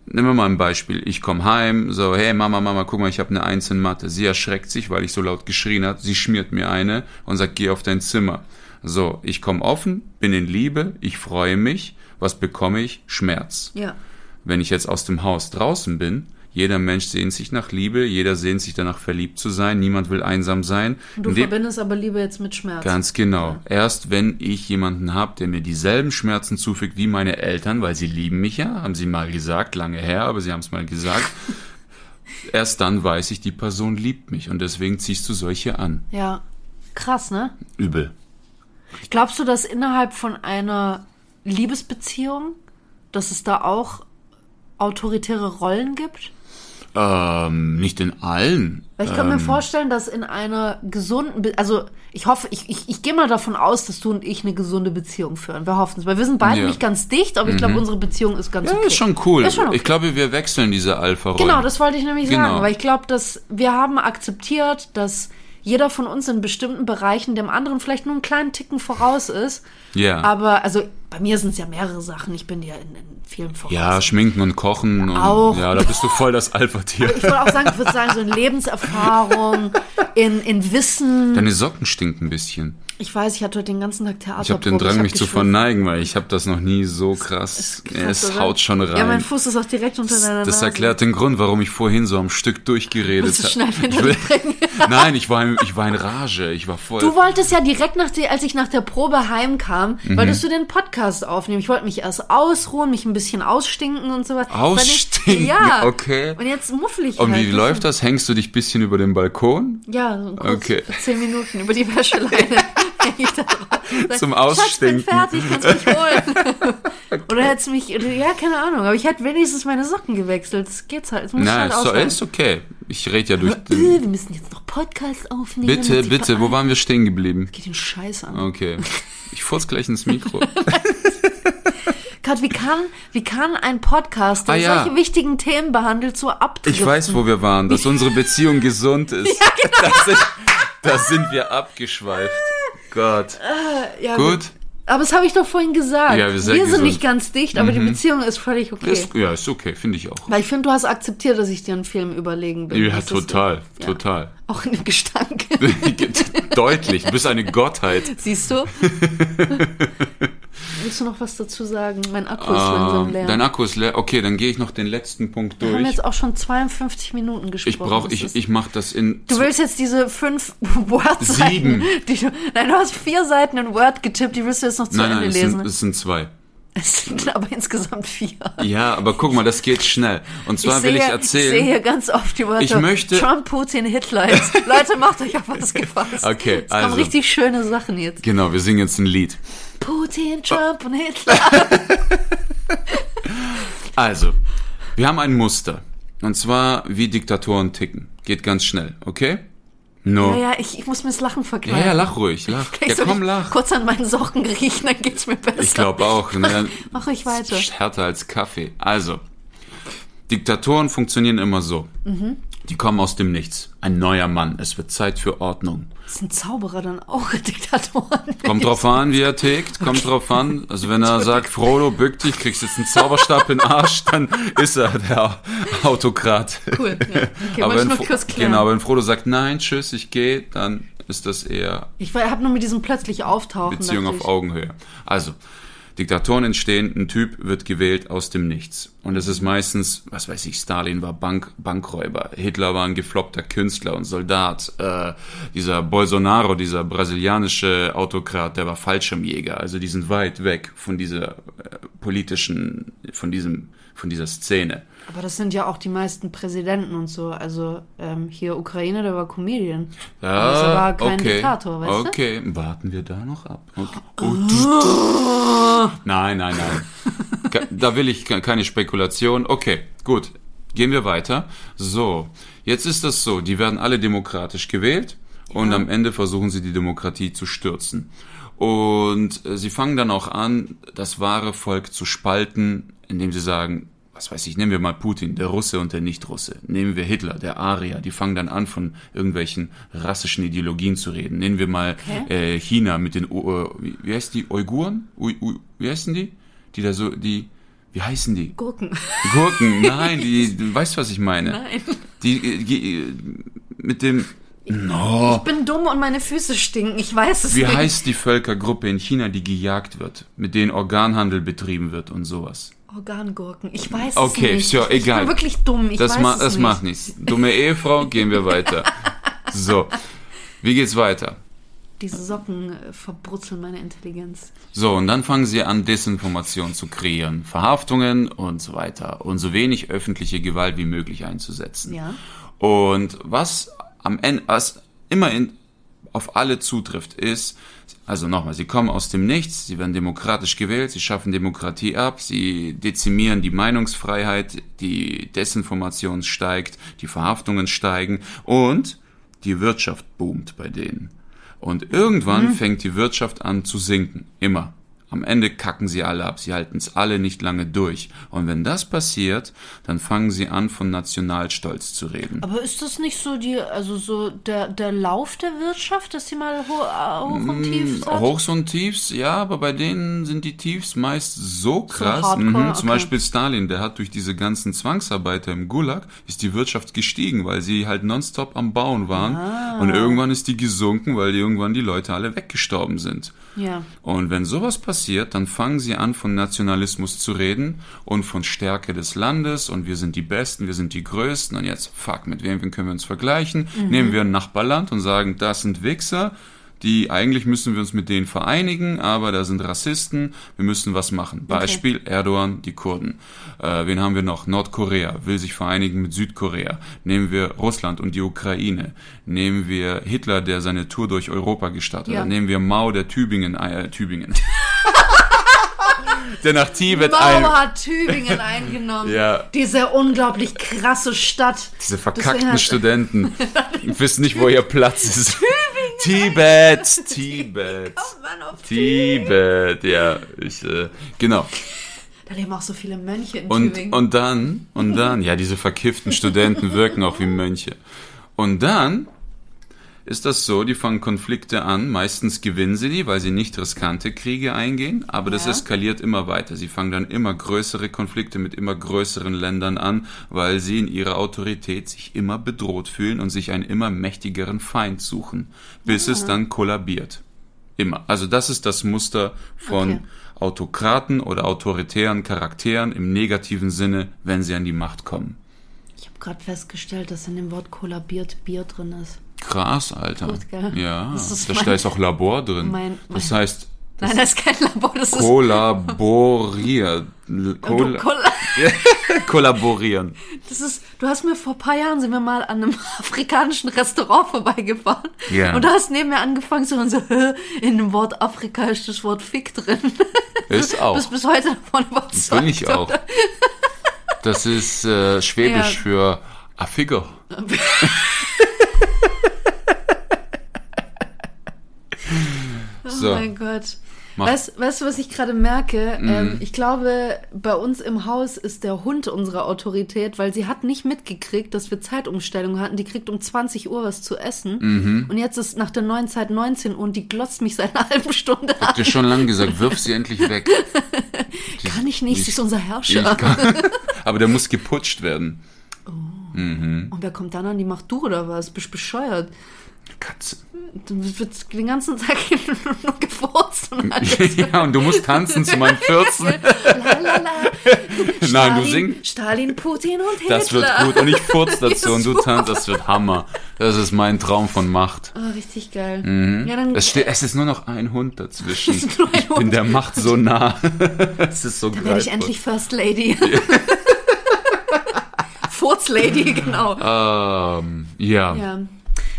Nehmen wir mal ein Beispiel. Ich komme heim, so, hey Mama, Mama, guck mal, ich habe eine Eins in Mathe. Sie erschreckt sich, weil ich so laut geschrien hat. Sie schmiert mir eine und sagt, geh auf dein Zimmer. So, ich komme offen, bin in Liebe, ich freue mich. Was bekomme ich? Schmerz. Ja. Wenn ich jetzt aus dem Haus draußen bin, jeder Mensch sehnt sich nach Liebe, jeder sehnt sich danach verliebt zu sein, niemand will einsam sein. Du In dem- verbindest aber Liebe jetzt mit Schmerz. Ganz genau. Erst wenn ich jemanden habe, der mir dieselben Schmerzen zufügt wie meine Eltern, weil sie lieben mich ja, haben sie mal gesagt, lange her, aber sie haben es mal gesagt. Erst dann weiß ich, die Person liebt mich und deswegen ziehst du solche an. Ja. Krass, ne? Übel. Glaubst du, dass innerhalb von einer Liebesbeziehung, dass es da auch autoritäre Rollen gibt? Ähm, nicht in allen. Weil ich kann mir Ähm, vorstellen, dass in einer gesunden, Be also ich hoffe, ich, ich, ich gehe mal davon aus, dass du und ich eine gesunde Beziehung führen. Wir hoffen es, weil wir sind beide Ja. Mhm. nicht ganz dicht, aber ich glaube, unsere Beziehung ist ganz Ja, okay. ist schon cool. Ist schon okay. Ich glaube, wir wechseln diese Alpha-Rollen. Genau, das wollte ich nämlich Genau. sagen, weil ich glaube, dass wir haben akzeptiert, dass jeder von uns in bestimmten Bereichen dem anderen vielleicht nur einen kleinen Ticken voraus ist. Ja. Aber also bei mir sind es ja mehrere Sachen. Ich bin dir in, in vielen voraus. Ja, schminken und kochen. Und, Auch. Ja, da bist du voll das Alpha-Tier. ich würde auch sagen, ich würde sagen, so in Lebenserfahrung, in, in Wissen. Deine Socken stinken ein bisschen. Ich weiß, ich hatte heute den ganzen Tag Theater. Ich habe den Drang, mich zu verneigen, weil ich habe das noch nie so krass. Es, haut schon rein. Ja, mein Fuß ist auch direkt unter deiner Das Nase. erklärt den Grund, warum ich vorhin so am Stück durchgeredet du habe. Ich bringen? Nein, ich war, in, ich war in Rage. Ich war voll. Du wolltest ja direkt nach der, als ich nach der Probe heimkam, Mhm. wolltest du den Podcast aufnehmen. Ich wollte mich erst ausruhen, mich ein bisschen ausstinken und so was. Ausstinken? Ja. Okay. Und jetzt muffel ich Und halt. wie läuft das? Hängst du dich ein bisschen über den Balkon? Ja, so Okay. zehn Minuten über die Wäscheleine. ich da drauf. Zum Schatz, bin Ausstinken. fertig, kannst mich holen. Oder hättest mich, ja, keine Ahnung, aber ich hätte wenigstens meine Socken gewechselt. Das geht's halt. Das ich Nein, halt ist, so, ist okay. Ich rede ja durch. Äh, wir müssen jetzt noch Podcast aufnehmen. Bitte, bitte, wo waren wir stehen geblieben? Geht den Scheiß an. Okay. Ich furz gleich ins Mikro. Gott, wie kann, wie kann ein Podcast, der Ah, ja. solche wichtigen Themen behandelt, so abdriften? Ich weiß, wo wir waren, dass unsere Beziehung gesund ist. genau. da, sind, da sind wir abgeschweift. Gott. Ja, Gut. Aber das habe ich doch vorhin gesagt. Ja, wir sind sind. Mhm. nicht ganz dicht, aber die Beziehung ist völlig okay. Ist, ja, ist okay, finde ich auch. Weil ich finde, du hast akzeptiert, dass ich dir einen Film überlegen bin. Ja, Das ist- total, ja. total. Auch in dem Gestank. Deutlich, du bist eine Gottheit. Siehst du? Willst du noch was dazu sagen? Mein Akku ist langsam Ähm, leer. dein Akku ist leer. Okay, dann gehe ich noch den letzten Punkt wir haben durch. jetzt auch schon 52 Minuten gesprochen. Ich brauche, ich, ich mache das in. Du willst jetzt diese fünf Word-Seiten. Sieben. Die du, nein, du hast vier Seiten in Word getippt, die willst du jetzt noch zu nein, Ende nein, es lesen. sind, es sind zwei. Es sind aber insgesamt vier. Ja, aber guck mal, das geht schnell. Und zwar ich will sehe, ich Ich erzählen. sehe hier ganz oft die Wörter Ich möchte- Trump, Putin, Hitler. Jetzt, Leute, macht euch auf was gefasst. Okay, es kommen also. richtig schöne Sachen jetzt. Genau, wir singen jetzt ein Lied. Putin, Trump und Hitler. Also, wir haben ein Muster. Und zwar, wie Diktatoren ticken. Geht ganz schnell, okay? No. Ja, ja, ich, ich muss mir das Lachen Ja, verkleiden. ja, lach ruhig, lach. Vielleicht Ja, komm, ich lach. Kurz an meinen Socken riechen, dann geht's mir besser. Ich glaube auch. Ne? Mach ruhig weiter. Ist Härter als Kaffee. Also, Diktatoren funktionieren immer so. Mhm. Die kommen aus dem Nichts. Ein neuer Mann. Es wird Zeit für Ordnung. Sind Zauberer dann auch Diktatoren? Kommt drauf an, wie er tickt. Kommt drauf an. Also wenn er sagt, Frodo, bück dich, kriegst jetzt einen Zauberstab in den Arsch, dann ist er der Autokrat. Cool, ja. Okay, aber wenn, genau, wenn Frodo sagt, nein, tschüss, ich gehe, dann ist das eher Ich habe nur mit diesem plötzlich Auftauchen. Beziehung auf. Augenhöhe. Also, Diktatoren entstehen, ein Typ wird gewählt aus dem Nichts. Und es ist meistens, was weiß ich, Stalin war Bank, Bankräuber, Hitler war ein gefloppter Künstler und Soldat, äh, dieser Bolsonaro, dieser brasilianische Autokrat, der war Fallschirmjäger. Also die sind weit weg von dieser äh, politischen, von diesem, von dieser Szene. Aber das sind ja auch die meisten Präsidenten und so. Also ähm, hier Ukraine, der war Comedian. Ja, das war kein okay. Diktator, weißt du? Okay, warten wir da noch ab. Okay. Oh, nein, nein, nein. Ke- Da will ich ke- keine Spekulation. Okay, gut. Gehen wir weiter. So, jetzt ist das so, die werden alle demokratisch gewählt und am Ende versuchen sie die Demokratie zu stürzen. Und äh, sie fangen dann auch an, das wahre Volk zu spalten, indem sie sagen, was weiß ich, nehmen wir mal Putin, der Russe und der Nicht-Russe. Nehmen wir Hitler, der Arier, die fangen dann an, von irgendwelchen rassischen Ideologien zu reden. Nehmen wir mal äh, China mit den, U- äh, wie, wie heißt die, Uiguren? Ui, Ui, wie heißen die? Die da so, die, wie heißen die? Gurken. Gurken, nein, die, du weißt, was ich meine. Nein. Die, äh, die äh, mit dem, no, Ich bin dumm und meine Füße stinken. Ich weiß es wie nicht. heißt die Völkergruppe in China, die gejagt wird, mit denen Organhandel betrieben wird und sowas? Organgurken. Ich weiß Okay, es nicht. so, Ich egal. bin wirklich dumm. Ich das weiß ma es das nicht. macht nichts. Dumme Ehefrau, gehen wir weiter. So, wie geht's weiter? Diese Socken äh, verbrutzeln meine Intelligenz. So, und dann fangen sie an, Desinformation zu kreieren, Verhaftungen und so weiter und so wenig öffentliche Gewalt wie möglich einzusetzen. Ja. Und was am Ende, was immer in, auf alle zutrifft, ist, also nochmal, sie kommen aus dem Nichts, sie werden demokratisch gewählt, sie schaffen Demokratie ab, sie dezimieren die Meinungsfreiheit, die Desinformation steigt, die Verhaftungen steigen und die Wirtschaft boomt bei denen. Und irgendwann fängt die Wirtschaft an zu sinken. Immer. Am Ende kacken sie alle ab. Sie halten es alle nicht lange durch. Und wenn das passiert, dann fangen sie an, von Nationalstolz zu reden. Aber ist das nicht so die, also so der, der Lauf der Wirtschaft, dass sie mal ho äh, hoch und tief hat? Hochs und Tiefs, ja, aber bei denen sind die Tiefs meist so krass. hardcore, mhm, zum okay. Beispiel Stalin, der hat durch diese ganzen Zwangsarbeiter im Gulag, ist die Wirtschaft gestiegen, weil sie halt nonstop am Bauen waren. Ah. Und irgendwann ist die gesunken, weil irgendwann die Leute alle weggestorben sind. Ja. Und wenn sowas passiert, dann fangen sie an, von Nationalismus zu reden und von Stärke des Landes und wir sind die Besten, wir sind die Größten und jetzt, fuck, mit wem können wir uns vergleichen? Nehmen wir ein Nachbarland und sagen, das sind Wichser, die eigentlich müssen wir uns mit denen vereinigen, aber da sind Rassisten, wir müssen was machen. Beispiel Erdogan, die Kurden. Äh, wen haben wir noch? Nordkorea will sich vereinigen mit Südkorea. Nehmen wir Russland und die Ukraine. Nehmen wir Hitler, der seine Tour durch Europa gestartet Ja. hat. Nehmen wir Mao, der Tübingen, äh, Tübingen. der nach Tibet ein... hat Tübingen eingenommen. Ja. Diese unglaublich krasse Stadt. Diese verkackten Studenten wissen nicht, wo ihr Platz ist. Tibet, Tibet, Oh Mann, auf Tibet, ja, ich, äh, genau. Da leben auch so viele Mönche in Und, Tübingen. und dann, und dann, ja, diese verkifften Studenten wirken auch wie Mönche. Und dann ist das so, die fangen Konflikte an, meistens gewinnen sie die, weil sie nicht riskante Kriege eingehen, aber das Ja. eskaliert immer weiter. Sie fangen dann immer größere Konflikte mit immer größeren Ländern an, weil sie in ihrer Autorität sich immer bedroht fühlen und sich einen immer mächtigeren Feind suchen, bis es dann kollabiert. Immer. Also das ist das Muster von Okay. Autokraten oder autoritären Charakteren im negativen Sinne, wenn sie an die Macht kommen. ich habe gerade festgestellt, dass in dem Wort kollabiert Bier drin ist. Krass, Alter. Gut, gell? Ja, Das ist da ist auch Labor drin. mein- das mein- heißt Nein, das ist kein Labor, das ist kollaboriert. Koll Kolla- kollaborieren. Das ist, du hast mir vor ein paar Jahren sind wir mal an einem afrikanischen Restaurant vorbeigefahren. Ja. Und du hast neben mir angefangen zu so, "Hä, in dem Wort Afrika ist das Wort Fick drin. Ist auch. Bist bis heute davon überzeugt. Bin ich auch. oder? Das ist äh, Schwäbisch Ja. für Affiger. So. mein Gott. Mach. Weißt, weißt du, was ich gerade merke? Mhm. Ähm, ich glaube, bei uns im Haus ist der Hund unsere Autorität, weil sie hat nicht mitgekriegt, dass wir Zeitumstellung hatten. Die kriegt um 20 Uhr was zu essen. Mhm. Und jetzt ist nach der neuen Zeit 19 Uhr und die glotzt mich seit einer halben Stunde Hab an. dir schon lange gesagt, wirf sie endlich weg. Kann ich nicht, die- sie ist unser Herrscher. Kann, aber der muss geputscht werden. Und wer kommt dann an, die macht du oder was? Bist bescheuert. Katze. Du wird den ganzen Tag nur gefurzt und alles. ja, und du musst tanzen zu meinen 14. Lalala. Nein, du singst. Stalin, Putin und Hitler. Das wird gut. Und ich furz dazu und du tanzt, das wird Hammer. Das ist mein Traum von Macht. Oh, richtig geil. Ja, dann, Es, steht, es ist nur noch ein Hund dazwischen. Es ist nur ein ich bin Hund. der Macht so nah. es ist so Dann werde ich endlich First Lady. Furz Lady, genau. Ähm, ja. Ja.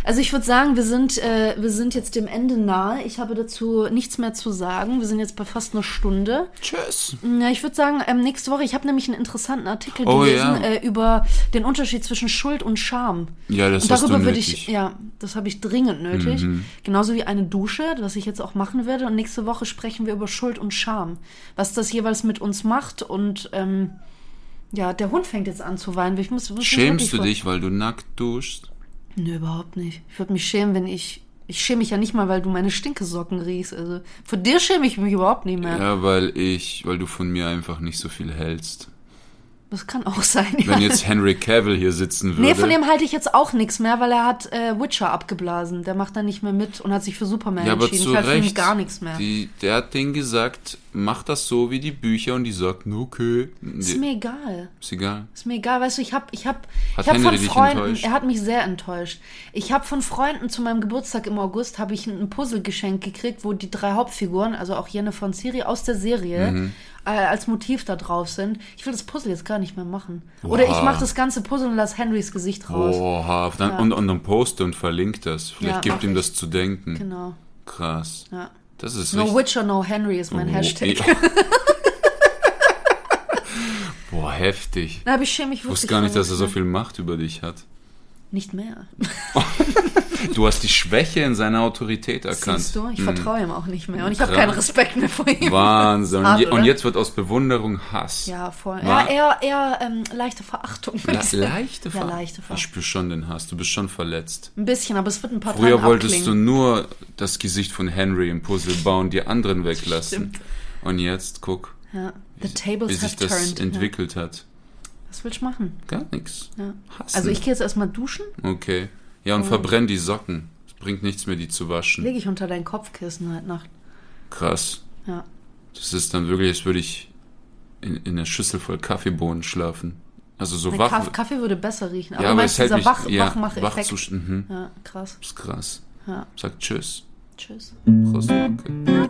Also ich würde sagen, wir sind, äh, wir sind jetzt dem Ende nahe. Ich habe dazu nichts mehr zu sagen. Wir sind jetzt bei fast einer Stunde. Tschüss. Ja, ich würde sagen, ähm, nächste Woche, ich habe nämlich einen interessanten Artikel Oh, gelesen ja. äh, über den Unterschied zwischen Schuld und Scham. Ja, das und darüber würde ich, ja, das habe ich dringend nötig. Genauso wie eine Dusche, was ich jetzt auch machen werde. Und nächste Woche sprechen wir über Schuld und Scham. Was das jeweils mit uns macht. Und ähm, ja, der Hund fängt jetzt an zu weinen. Ich muss, muss Schämst du dich, weil du nackt duschst? Nö, überhaupt nicht. Ich würde mich schämen, wenn ich. Ich schäme mich ja nicht mal, weil du meine Stinkesocken riechst. Also vor dir schäme ich mich überhaupt nicht mehr. Ja, weil ich, weil du von mir einfach nicht so viel hältst. Das kann auch sein. Ja. Wenn jetzt Henry Cavill hier sitzen würde. Nee, von dem halte ich jetzt auch nichts mehr, weil er hat äh, Witcher abgeblasen. Der macht da nicht mehr mit und hat sich für Superman ja, aber entschieden. zu ich halte Recht. gar nichts mehr. Die, der hat denen gesagt, mach das so wie die Bücher und die sagten, okay. ist mir egal. Ist egal. Ist mir egal, weißt du, ich habe ich hab, Hat ich hab von Henry dich Freunden, enttäuscht? er hat mich sehr enttäuscht. Ich habe von Freunden zu meinem Geburtstag im August habe ich ein Puzzle geschenkt gekriegt, wo die drei Hauptfiguren, also auch Jennifer und Siri aus der Serie Mhm. äh, als Motiv da drauf sind. Ich will das Puzzle jetzt gar nicht mehr machen. Oder ich Oha. mache das ganze Puzzle und lass Henrys Gesicht raus. Oha, dann, und, und dann poste und verlinkt das. Vielleicht Ja, gibt ihm ich. das zu denken. Genau. Krass. Ja. Das ist No richtig. Witcher, no Henry ist mein Oh, Hashtag. ja. Boah, heftig. Da habe ich schäme mich Ich wirklich wusste gar nicht, dass er so viel Macht über dich hat. Nicht mehr. Du hast die Schwäche in seiner Autorität erkannt. Siehst du, ich Hm. vertraue ihm auch nicht mehr. Und ich habe keinen Respekt mehr vor ihm. Wahnsinn. Und, Hart, und jetzt wird aus Bewunderung Hass. Ja, voll. Ja, eher, eher ähm, leichte Verachtung. Le ich leichte Ja, Ver leichte Ich Verachtung. spüre schon den Hass. Du bist schon verletzt. Ein bisschen, aber es wird ein paar Früher Tagen wolltest du abklingen. nur das Gesicht von Henry im Puzzle bauen, die anderen weglassen. Stimmt. Und jetzt guck, Ja. The wie tables sich have das turned. entwickelt hat. Ja. Was willst du machen? Gar nichts. Ja. Also ich gehe jetzt erstmal duschen, Okay. Ja, und verbrenn die Socken. Es bringt nichts mehr, die zu waschen. lege ich unter dein Kopfkissen heute Nacht. Krass. Ja. Das ist dann wirklich, als würde ich in, in einer Schüssel voll Kaffeebohnen schlafen. Also so Mein wach. Kaff- Kaffee würde besser riechen. Aber ja, du aber meinst es hält dieser Wach ja, Wachmach-Effekt. Wachzustand. Mhm. Ja, krass. Das ist krass. Ja. Sag Tschüss. Tschüss. Prost, danke.